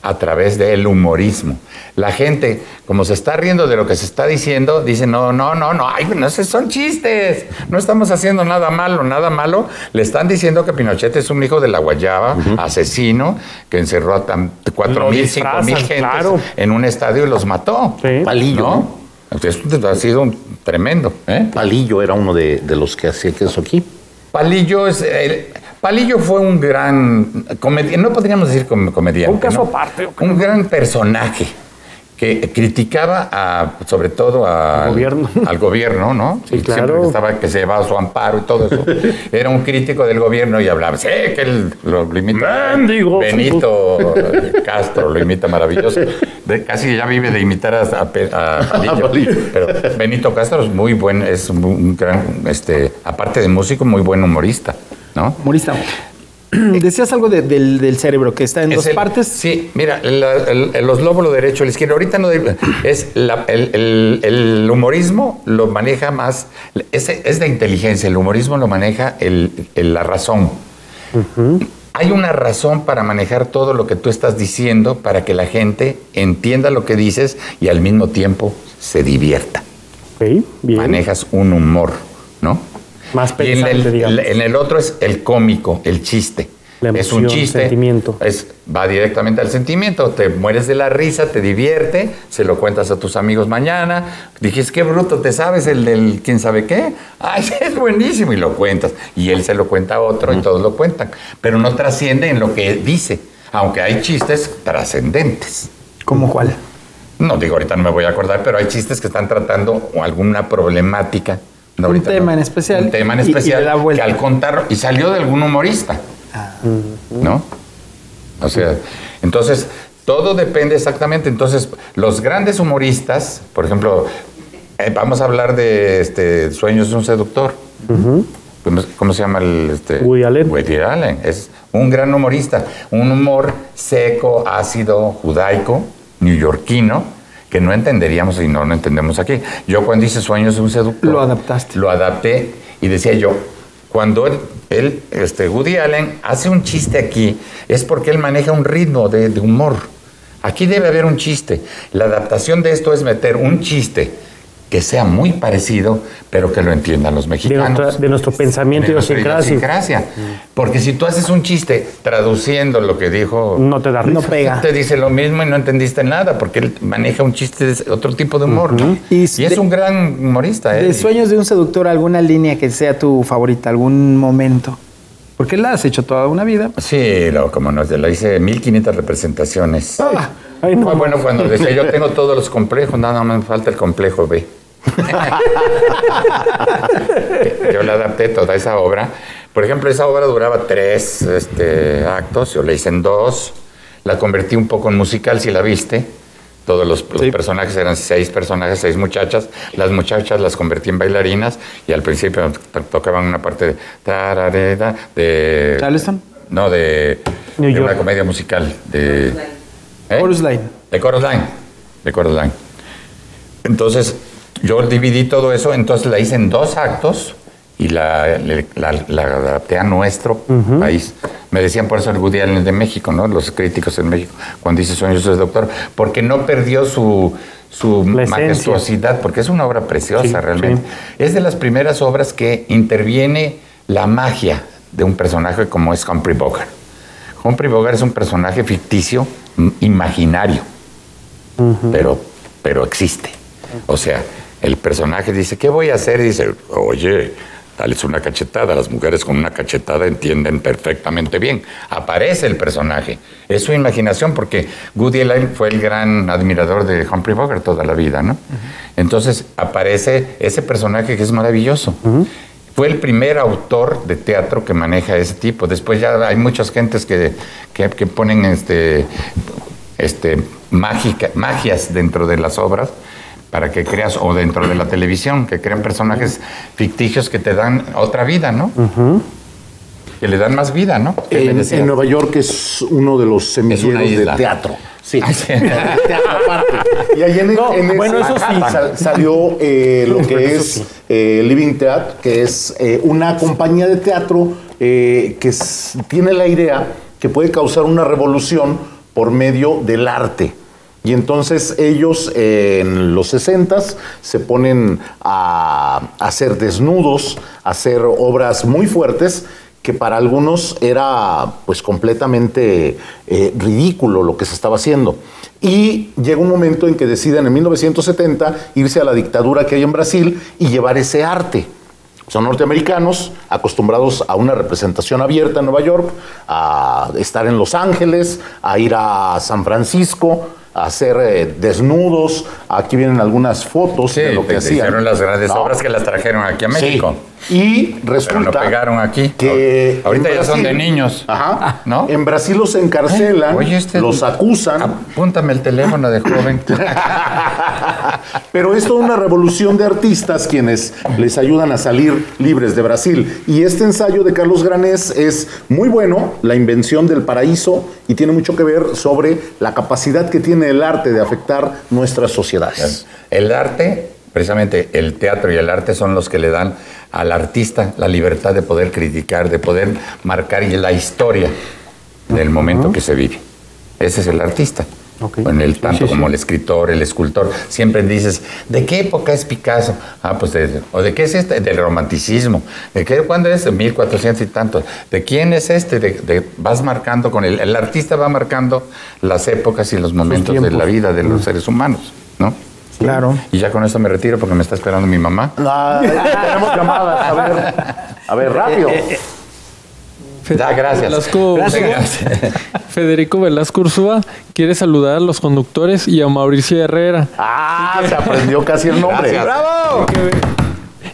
Speaker 3: a través del humorismo. La gente, como se está riendo de lo que se está diciendo, dice, no, no, no, no, ay, no, son chistes, no estamos haciendo nada malo, nada malo. Le están diciendo que Pinochet es un hijo de la guayaba, asesino, que encerró a cuatro mil, cinco mil gentes
Speaker 4: claro.
Speaker 3: en un estadio y los mató.
Speaker 4: Sí.
Speaker 2: Palillo.
Speaker 3: ¿No? Esto ha sido tremendo. ¿eh?
Speaker 2: Palillo era uno de, de los que hacía eso aquí.
Speaker 3: Palillo es. el- Palillo fue un gran comediante, no podríamos decir com- comediante.
Speaker 4: Un caso
Speaker 3: ¿no?
Speaker 4: aparte.
Speaker 3: Un gran personaje que criticaba a, sobre todo a-
Speaker 4: Al gobierno. [laughs]
Speaker 3: al gobierno, ¿no?
Speaker 4: Sí,
Speaker 3: Siempre
Speaker 4: claro.
Speaker 3: que estaba que se llevaba su amparo y todo eso. [laughs] Era un crítico del gobierno y hablaba, sí, que él lo, imita.
Speaker 4: Mendigo.
Speaker 3: Benito Castro lo imita maravilloso. De- casi ya vive de imitar a, a Palillo. [laughs] Pero Benito Castro es muy buen, es un, un gran, este, aparte de músico, muy buen humorista, ¿no?
Speaker 1: Humorista. [clears throat] Decías algo de- del, del cerebro que está en
Speaker 3: Es
Speaker 1: dos
Speaker 3: el-
Speaker 1: partes.
Speaker 3: Sí, mira, la- el- los lóbulos derecho y el izquierdo. Ahorita no es la- el, el- humorismo lo maneja más, es, es de inteligencia. El humorismo lo maneja la razón. hay una razón para manejar todo lo que tú estás diciendo para que la gente entienda lo que dices y al mismo tiempo se divierta.
Speaker 4: Ok, bien.
Speaker 3: Manejas un humor, ¿no?
Speaker 4: Más
Speaker 3: Y en
Speaker 4: pensante,
Speaker 3: el,
Speaker 4: digamos.
Speaker 3: en el otro es el cómico, el chiste.
Speaker 4: La
Speaker 3: es un
Speaker 4: emoción,
Speaker 3: chiste.
Speaker 4: sentimiento.
Speaker 3: Es, va directamente al sentimiento. Te mueres de la risa, te divierte, se lo cuentas a tus amigos mañana. Dijiste, qué bruto, ¿te sabes el del quién sabe qué? Ay, [laughs] es buenísimo. Y lo cuentas. Y él se lo cuenta a otro y todos lo cuentan. Pero no trasciende en lo que dice. Aunque hay chistes trascendentes.
Speaker 1: ¿Cómo cuál?
Speaker 3: No digo, ahorita no me voy a acordar, pero hay chistes que están tratando alguna problemática. No,
Speaker 1: Un tema en especial,
Speaker 3: Un tema en
Speaker 1: y- y
Speaker 3: especial. que al contarlo, y salió de algún humorista. ¿No? O sea, entonces, todo depende exactamente. Entonces, los grandes humoristas, por ejemplo, eh, vamos a hablar de este, Sueños de un seductor. ¿Cómo, cómo se llama el este?
Speaker 4: Woody Allen.
Speaker 3: Woody Allen. Es un gran humorista. Un humor seco, ácido, judaico, neoyorquino, que no entenderíamos y no lo entendemos aquí. Yo cuando hice Sueños de un seductor...
Speaker 1: Lo adaptaste.
Speaker 3: Lo adapté y decía yo, cuando él, él, este, Woody Allen hace un chiste aquí, es porque él maneja un ritmo de, de humor. Aquí debe haber un chiste. La adaptación de esto es meter un chiste que sea muy parecido, pero que lo entiendan los mexicanos.
Speaker 4: nuestra- de nuestro pensamiento
Speaker 3: De
Speaker 4: y
Speaker 3: nuestra
Speaker 4: idiosincrasia.
Speaker 3: idiosincrasia. Porque si tú haces un chiste traduciendo lo que dijo
Speaker 4: No te da risa.
Speaker 1: No pega.
Speaker 3: te dice lo mismo y no entendiste nada, porque él maneja un chiste de otro tipo de humor. ¿no?
Speaker 1: Y
Speaker 3: es
Speaker 1: de-
Speaker 3: un gran humorista. ¿eh?
Speaker 1: De sueños de un seductor, alguna línea que sea tu favorita, algún momento. Porque la has hecho toda una vida.
Speaker 3: Sí, lo, como nos la hice 1500 representaciones.
Speaker 4: Ay, no.
Speaker 3: Fue bueno cuando decía yo tengo todos los complejos, nada más me falta el complejo B. [laughs] yo la adapté toda esa obra. Por ejemplo, esa obra duraba tres este, actos, yo la hice en dos. La convertí un poco en musical, si la viste. Todos los, los
Speaker 1: Sí.
Speaker 3: personajes eran seis personajes, seis muchachas. Las muchachas las convertí en bailarinas y al principio to- tocaban una parte de... tarareda, de
Speaker 1: ¿Charleston?
Speaker 3: no, de,
Speaker 4: New
Speaker 3: de
Speaker 4: York.
Speaker 3: una comedia musical. De, ¿eh?
Speaker 1: Chorus Line.
Speaker 3: De Chorus Line. De Chorus Line. Entonces, yo dividí todo eso, entonces la hice en dos actos y la, le- la- la adapté a nuestro país. Me decían por eso el Woody Allen de México, ¿no? Los críticos en México, cuando dice Sueños de Doctor, porque no perdió su, su majestuosidad, porque es una obra preciosa
Speaker 4: Sí,
Speaker 3: realmente. Es de las primeras obras que interviene la magia de un personaje como es Humphrey Bogart. Humphrey Bogart es un personaje ficticio, imaginario, pero, pero existe. O sea, el personaje dice, ¿qué voy a hacer? Y dice, oye, dales una cachetada. Las mujeres con una cachetada entienden perfectamente bien. Aparece el personaje. Es su imaginación porque Woody Allen fue el gran admirador de Humphrey Bogart toda la vida, ¿no? Entonces aparece ese personaje que es maravilloso. Fue el primer autor de teatro que maneja ese tipo. Después ya hay muchas gentes que, que, que ponen este, este, mágica, magias dentro de las obras para que creas, o dentro de la televisión, que crean personajes ficticios que te dan otra vida, ¿no? Que le dan más vida, ¿no? ¿Qué me
Speaker 2: En, Nueva York es uno de los semilleros de teatro. Sí.
Speaker 3: Ah, sí. [laughs]
Speaker 2: teatro aparte. Y ahí en,
Speaker 4: No,
Speaker 2: en ese-
Speaker 4: bueno, eso sí.
Speaker 2: sal- salió eh, lo que es
Speaker 4: sí.
Speaker 2: eh, Living Theatre, que es eh, una compañía de teatro eh, que tiene la idea que puede causar una revolución por medio del arte. Y entonces ellos eh, en los 60 se ponen a hacer desnudos, a hacer obras muy fuertes que para algunos era pues completamente eh, ridículo lo que se estaba haciendo. Y llega un momento en que deciden en 1970 irse a la dictadura que hay en Brasil y llevar ese arte. Son norteamericanos acostumbrados a una representación abierta en Nueva York, a estar en Los Ángeles, a ir a San Francisco, a hacer eh, desnudos. Aquí vienen algunas fotos
Speaker 3: Sí,
Speaker 2: de lo que hacían.
Speaker 3: hicieron las grandes
Speaker 2: No.
Speaker 3: obras que las trajeron aquí a
Speaker 2: Sí.
Speaker 3: México.
Speaker 2: Y resulta
Speaker 3: Pero pegaron aquí.
Speaker 2: que
Speaker 3: Ahorita ya son de niños.
Speaker 2: Ajá. [laughs]
Speaker 3: ¿No?
Speaker 2: En Brasil los encarcelan,
Speaker 3: Oye, este-
Speaker 2: los acusan.
Speaker 3: Apúntame el teléfono de joven. [laughs]
Speaker 2: Pero es toda una revolución de artistas quienes les ayudan a salir libres de Brasil. Y este ensayo de Carlos Granés es muy bueno, la invención del paraíso, y tiene mucho que ver sobre la capacidad que tiene el arte de afectar nuestras sociedades.
Speaker 3: El arte, precisamente el teatro y el arte son los que le dan al artista la libertad de poder criticar, de poder marcar la historia. del momento que se vive. Ese es el artista.
Speaker 4: Ok.
Speaker 3: En el, tanto
Speaker 4: sí,
Speaker 3: como
Speaker 4: sí.
Speaker 3: el escritor, el escultor, siempre dices, ¿de qué época es Picasso? Ah, pues de, o de qué es este, del romanticismo. ¿De qué, cuándo es? De 1400 y tantos. ¿De quién es este? De, de- vas marcando con el, el artista va marcando las épocas y los momentos de la vida de los seres humanos, ¿no?
Speaker 1: Claro.
Speaker 3: Y ya con eso me retiro porque me está esperando mi mamá.
Speaker 2: Ah, tenemos llamadas. A ver, a ver, [laughs] rápido.
Speaker 3: Da, gracias.
Speaker 6: Velasco,
Speaker 3: Gracias.
Speaker 6: Federico Velasco Ursúa quiere saludar a los conductores y a Mauricio Herrera
Speaker 2: Ah, se aprendió casi el nombre.
Speaker 3: Gracias.
Speaker 1: ¡Bravo!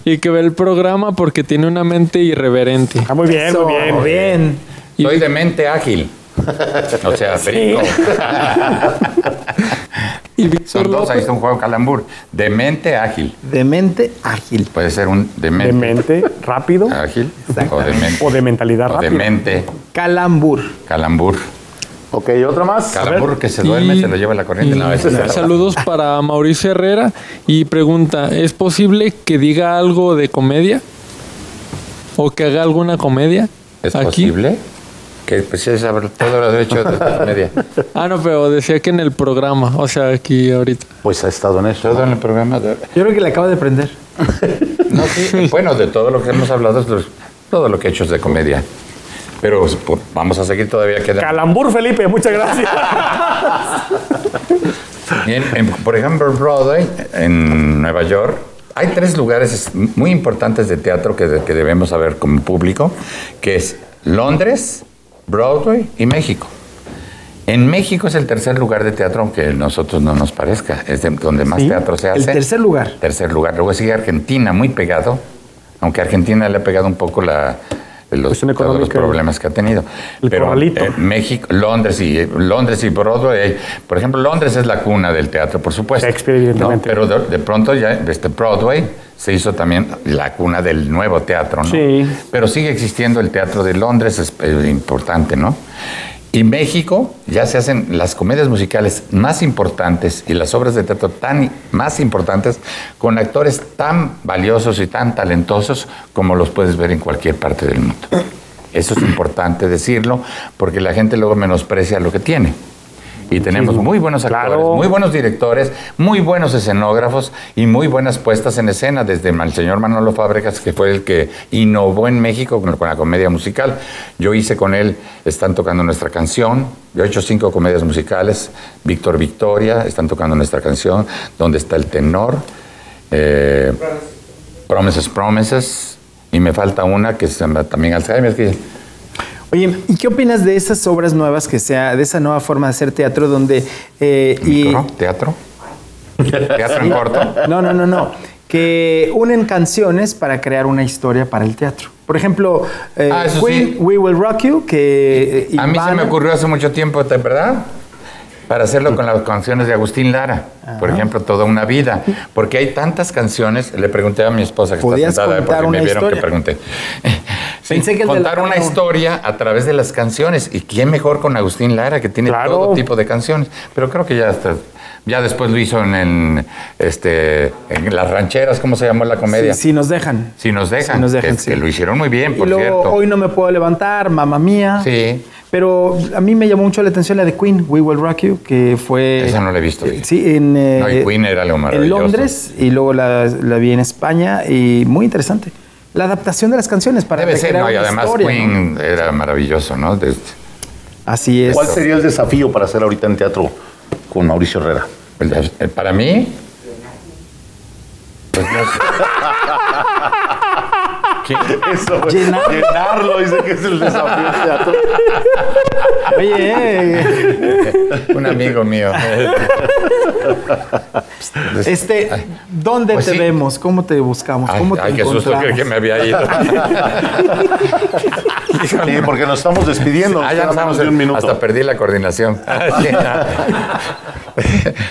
Speaker 6: y que ve el programa porque tiene una mente irreverente.
Speaker 4: Ah, muy bien,
Speaker 1: Eso,
Speaker 4: muy bien.
Speaker 1: bien.
Speaker 3: Soy de mente ágil. [laughs] O sea, perico. [laughs]
Speaker 6: Y Víctor
Speaker 3: Son dos, ahí está un juego calambur. De mente ágil.
Speaker 1: De mente ágil.
Speaker 3: Puede ser un de
Speaker 4: De
Speaker 3: mente,
Speaker 4: rápido
Speaker 3: ágil o de mente.
Speaker 4: o de mentalidad
Speaker 3: o de
Speaker 4: rápida.
Speaker 3: mente
Speaker 1: Calambur.
Speaker 3: calambur.
Speaker 2: Ok, otra más.
Speaker 3: Calambur que se duerme,
Speaker 6: Y-
Speaker 3: se lo lleva la corriente.
Speaker 6: y
Speaker 3: No, es
Speaker 6: saludos [laughs] para Mauricio Herrera y pregunta, ¿es posible que diga algo de comedia? ¿O que haga alguna comedia?
Speaker 3: ¿Es
Speaker 6: aquí?
Speaker 3: posible? Que pues sí, saber todo lo derecho de la media.
Speaker 6: Ah, no, pero decía que en el programa, o sea, aquí ahorita.
Speaker 2: Pues ha estado en eso.
Speaker 3: Todo en el programa. de-
Speaker 1: Yo creo que le acabo de aprender. [laughs]
Speaker 3: No, sí, bueno, de todo lo que hemos hablado, es lo- todo lo que he hecho es de comedia. Pero pues, vamos a seguir todavía queda.
Speaker 4: Calambur, Felipe, muchas gracias.
Speaker 3: En- en- por ejemplo, Broadway, en Nueva York, hay tres lugares muy importantes de teatro que, que debemos saber como público, que es Londres, Broadway y México. En México es el tercer lugar de teatro, aunque a nosotros no nos parezca, es de- donde más teatro se hace.
Speaker 1: El tercer lugar.
Speaker 3: Tercer lugar. Luego sigue Argentina, muy pegado, aunque Argentina le ha pegado un poco la, los, todos los problemas que ha tenido.
Speaker 4: El
Speaker 3: eh, México, Londres y Londres y Broadway, por ejemplo, Londres es la cuna del teatro, por supuesto.
Speaker 4: Shakespeare, evidentemente.
Speaker 3: ¿no? Pero de, de pronto ya este Broadway se hizo también la cuna del nuevo teatro, ¿no?
Speaker 4: Sí.
Speaker 3: Pero sigue existiendo el teatro de Londres, es eh, importante, ¿no? Y México ya se hacen las comedias musicales más importantes y las obras de teatro tan más importantes con actores tan valiosos y tan talentosos como los puedes ver en cualquier parte del mundo. Eso es importante decirlo porque la gente luego menosprecia lo que tiene. Y tenemos muy buenos actores,
Speaker 4: Claro.
Speaker 3: muy buenos directores, muy buenos escenógrafos y muy buenas puestas en escena, desde el señor Manolo Fábregas, que fue el que innovó en México con, la comedia musical. Yo hice con él, están tocando nuestra canción, yo he hecho cinco comedias musicales, Víctor Victoria, están tocando nuestra canción, donde está el tenor, eh, Promises, Promises, y me falta una que se llama también Alzheimer, que
Speaker 1: Oye, ¿y qué opinas de esas obras nuevas que sea, de esa nueva forma de hacer teatro donde... eh, y.
Speaker 3: ¿Teatro? ¿Teatro en corto?
Speaker 1: No, no, no, no. Que unen canciones para crear una historia para el teatro. Por ejemplo, eh,
Speaker 3: Ah,
Speaker 1: Queen,
Speaker 3: sí.
Speaker 1: We Will Rock You, que... eh,
Speaker 3: A mí se me ocurrió hace mucho tiempo, ¿de verdad? Para hacerlo con las canciones de Agustín Lara, por ejemplo, Toda una vida. Porque hay tantas canciones, le pregunté a mi esposa que está
Speaker 1: ¿Podías
Speaker 3: sentada, porque me vieron
Speaker 1: historia?
Speaker 3: que pregunté. Sí,
Speaker 1: Pensé que el de
Speaker 3: contar
Speaker 1: la-
Speaker 3: una historia a través de las canciones. ¿Y quién mejor con Agustín Lara, que tiene
Speaker 4: Claro.
Speaker 3: todo tipo de canciones? Pero creo que ya está. Ya después lo hizo en, este, en Las Rancheras, ¿cómo se llamó la comedia?
Speaker 1: Sí, sí, nos dejan.
Speaker 3: Si nos dejan,
Speaker 1: Sí nos dejan,
Speaker 3: que,
Speaker 1: sí.
Speaker 3: que lo hicieron muy bien,
Speaker 1: Y luego,
Speaker 3: cierto.
Speaker 1: hoy no me puedo levantar, mamá mía.
Speaker 3: Sí.
Speaker 1: Pero a mí me llamó mucho la atención la de Queen, We Will Rock You, que fue...
Speaker 3: Esa no la he visto,
Speaker 1: Eh. Sí, en... eh,
Speaker 3: No, y Queen era lo
Speaker 1: En
Speaker 3: maravilloso.
Speaker 1: Londres y luego la, la vi en España y muy interesante. La adaptación de las canciones para
Speaker 3: Debe ser,
Speaker 1: crear
Speaker 3: ¿no? Y
Speaker 1: una
Speaker 3: además
Speaker 1: historia, ¿no?
Speaker 3: Queen era maravilloso, ¿no? De-
Speaker 1: Así es.
Speaker 2: ¿Cuál sería el desafío para hacer ahorita en teatro con Mauricio Herrera?
Speaker 3: el- el- para mí. Pues no sé. ¿Qué? [laughs]
Speaker 2: Eso,
Speaker 1: Llenar-
Speaker 2: llenarlo, dice que es el desafío teatro.
Speaker 1: Oye, eh,
Speaker 3: Un amigo mío. [laughs]
Speaker 1: este, ¿dónde
Speaker 3: Pues
Speaker 1: te
Speaker 3: sí.
Speaker 1: vemos? ¿Cómo te buscamos?
Speaker 3: Ay,
Speaker 1: ¿Cómo te
Speaker 3: ay, qué susto creí que me había ido. [laughs]
Speaker 2: Sí, porque nos estamos despidiendo.
Speaker 3: Ah, ya
Speaker 2: nos
Speaker 3: vamos.
Speaker 2: de un minuto.
Speaker 3: Hasta perdí la coordinación. Sí,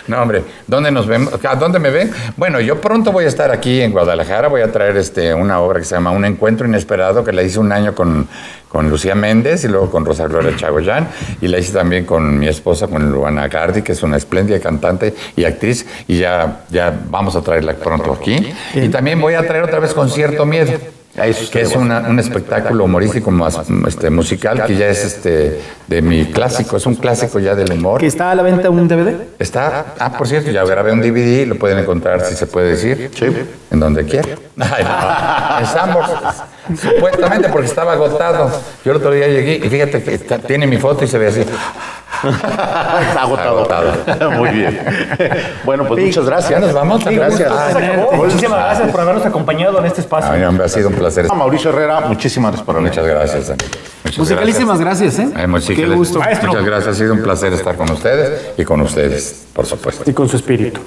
Speaker 3: no, hombre, ¿dónde nos vemos? ¿A ¿Dónde me ven? Bueno, yo pronto voy a estar aquí en Guadalajara. Voy a traer este, una obra que se llama Un Encuentro Inesperado, que la hice un año con, con Lucía Méndez y luego con Rosa Gloria [clears throat] Chagoyán. Y la hice también con mi esposa, con Luana Gardi, que es una espléndida cantante y actriz. Y ya, ya vamos a traerla pronto aquí. Y también voy a traer otra vez con cierto miedo.
Speaker 2: Eso
Speaker 3: que es una- un espectáculo humorístico más este, musical que ya es este de mi clásico, es un clásico ya del humor.
Speaker 1: ¿Que está a la venta un DVD?
Speaker 3: Está, ah, por cierto, ya grabé un DVD, lo pueden encontrar si se puede decir.
Speaker 2: Sí.
Speaker 3: En donde quiera. [laughs] Ay, no. En. Supuestamente porque estaba agotado. Yo el otro día llegué y fíjate que está- tiene mi foto y se ve así. [laughs]
Speaker 2: Está agotado.
Speaker 3: Agotado. [laughs]
Speaker 2: Muy bien. Bueno, pues muchas gracias.
Speaker 3: Nos vamos.
Speaker 2: Gracias.
Speaker 4: Muchísimas gracias por habernos acompañado en este espacio.
Speaker 3: Ay, hombre, ha sido un placer.
Speaker 2: A Mauricio Herrera, muchísimas gracias por venir.
Speaker 3: Muchas gracias.
Speaker 1: Musicalísimas gracias, ¿eh? Qué gusto.
Speaker 4: Maestro.
Speaker 3: Muchas gracias. Ha sido un placer estar con ustedes y con ustedes, por supuesto.
Speaker 4: Y con su espíritu.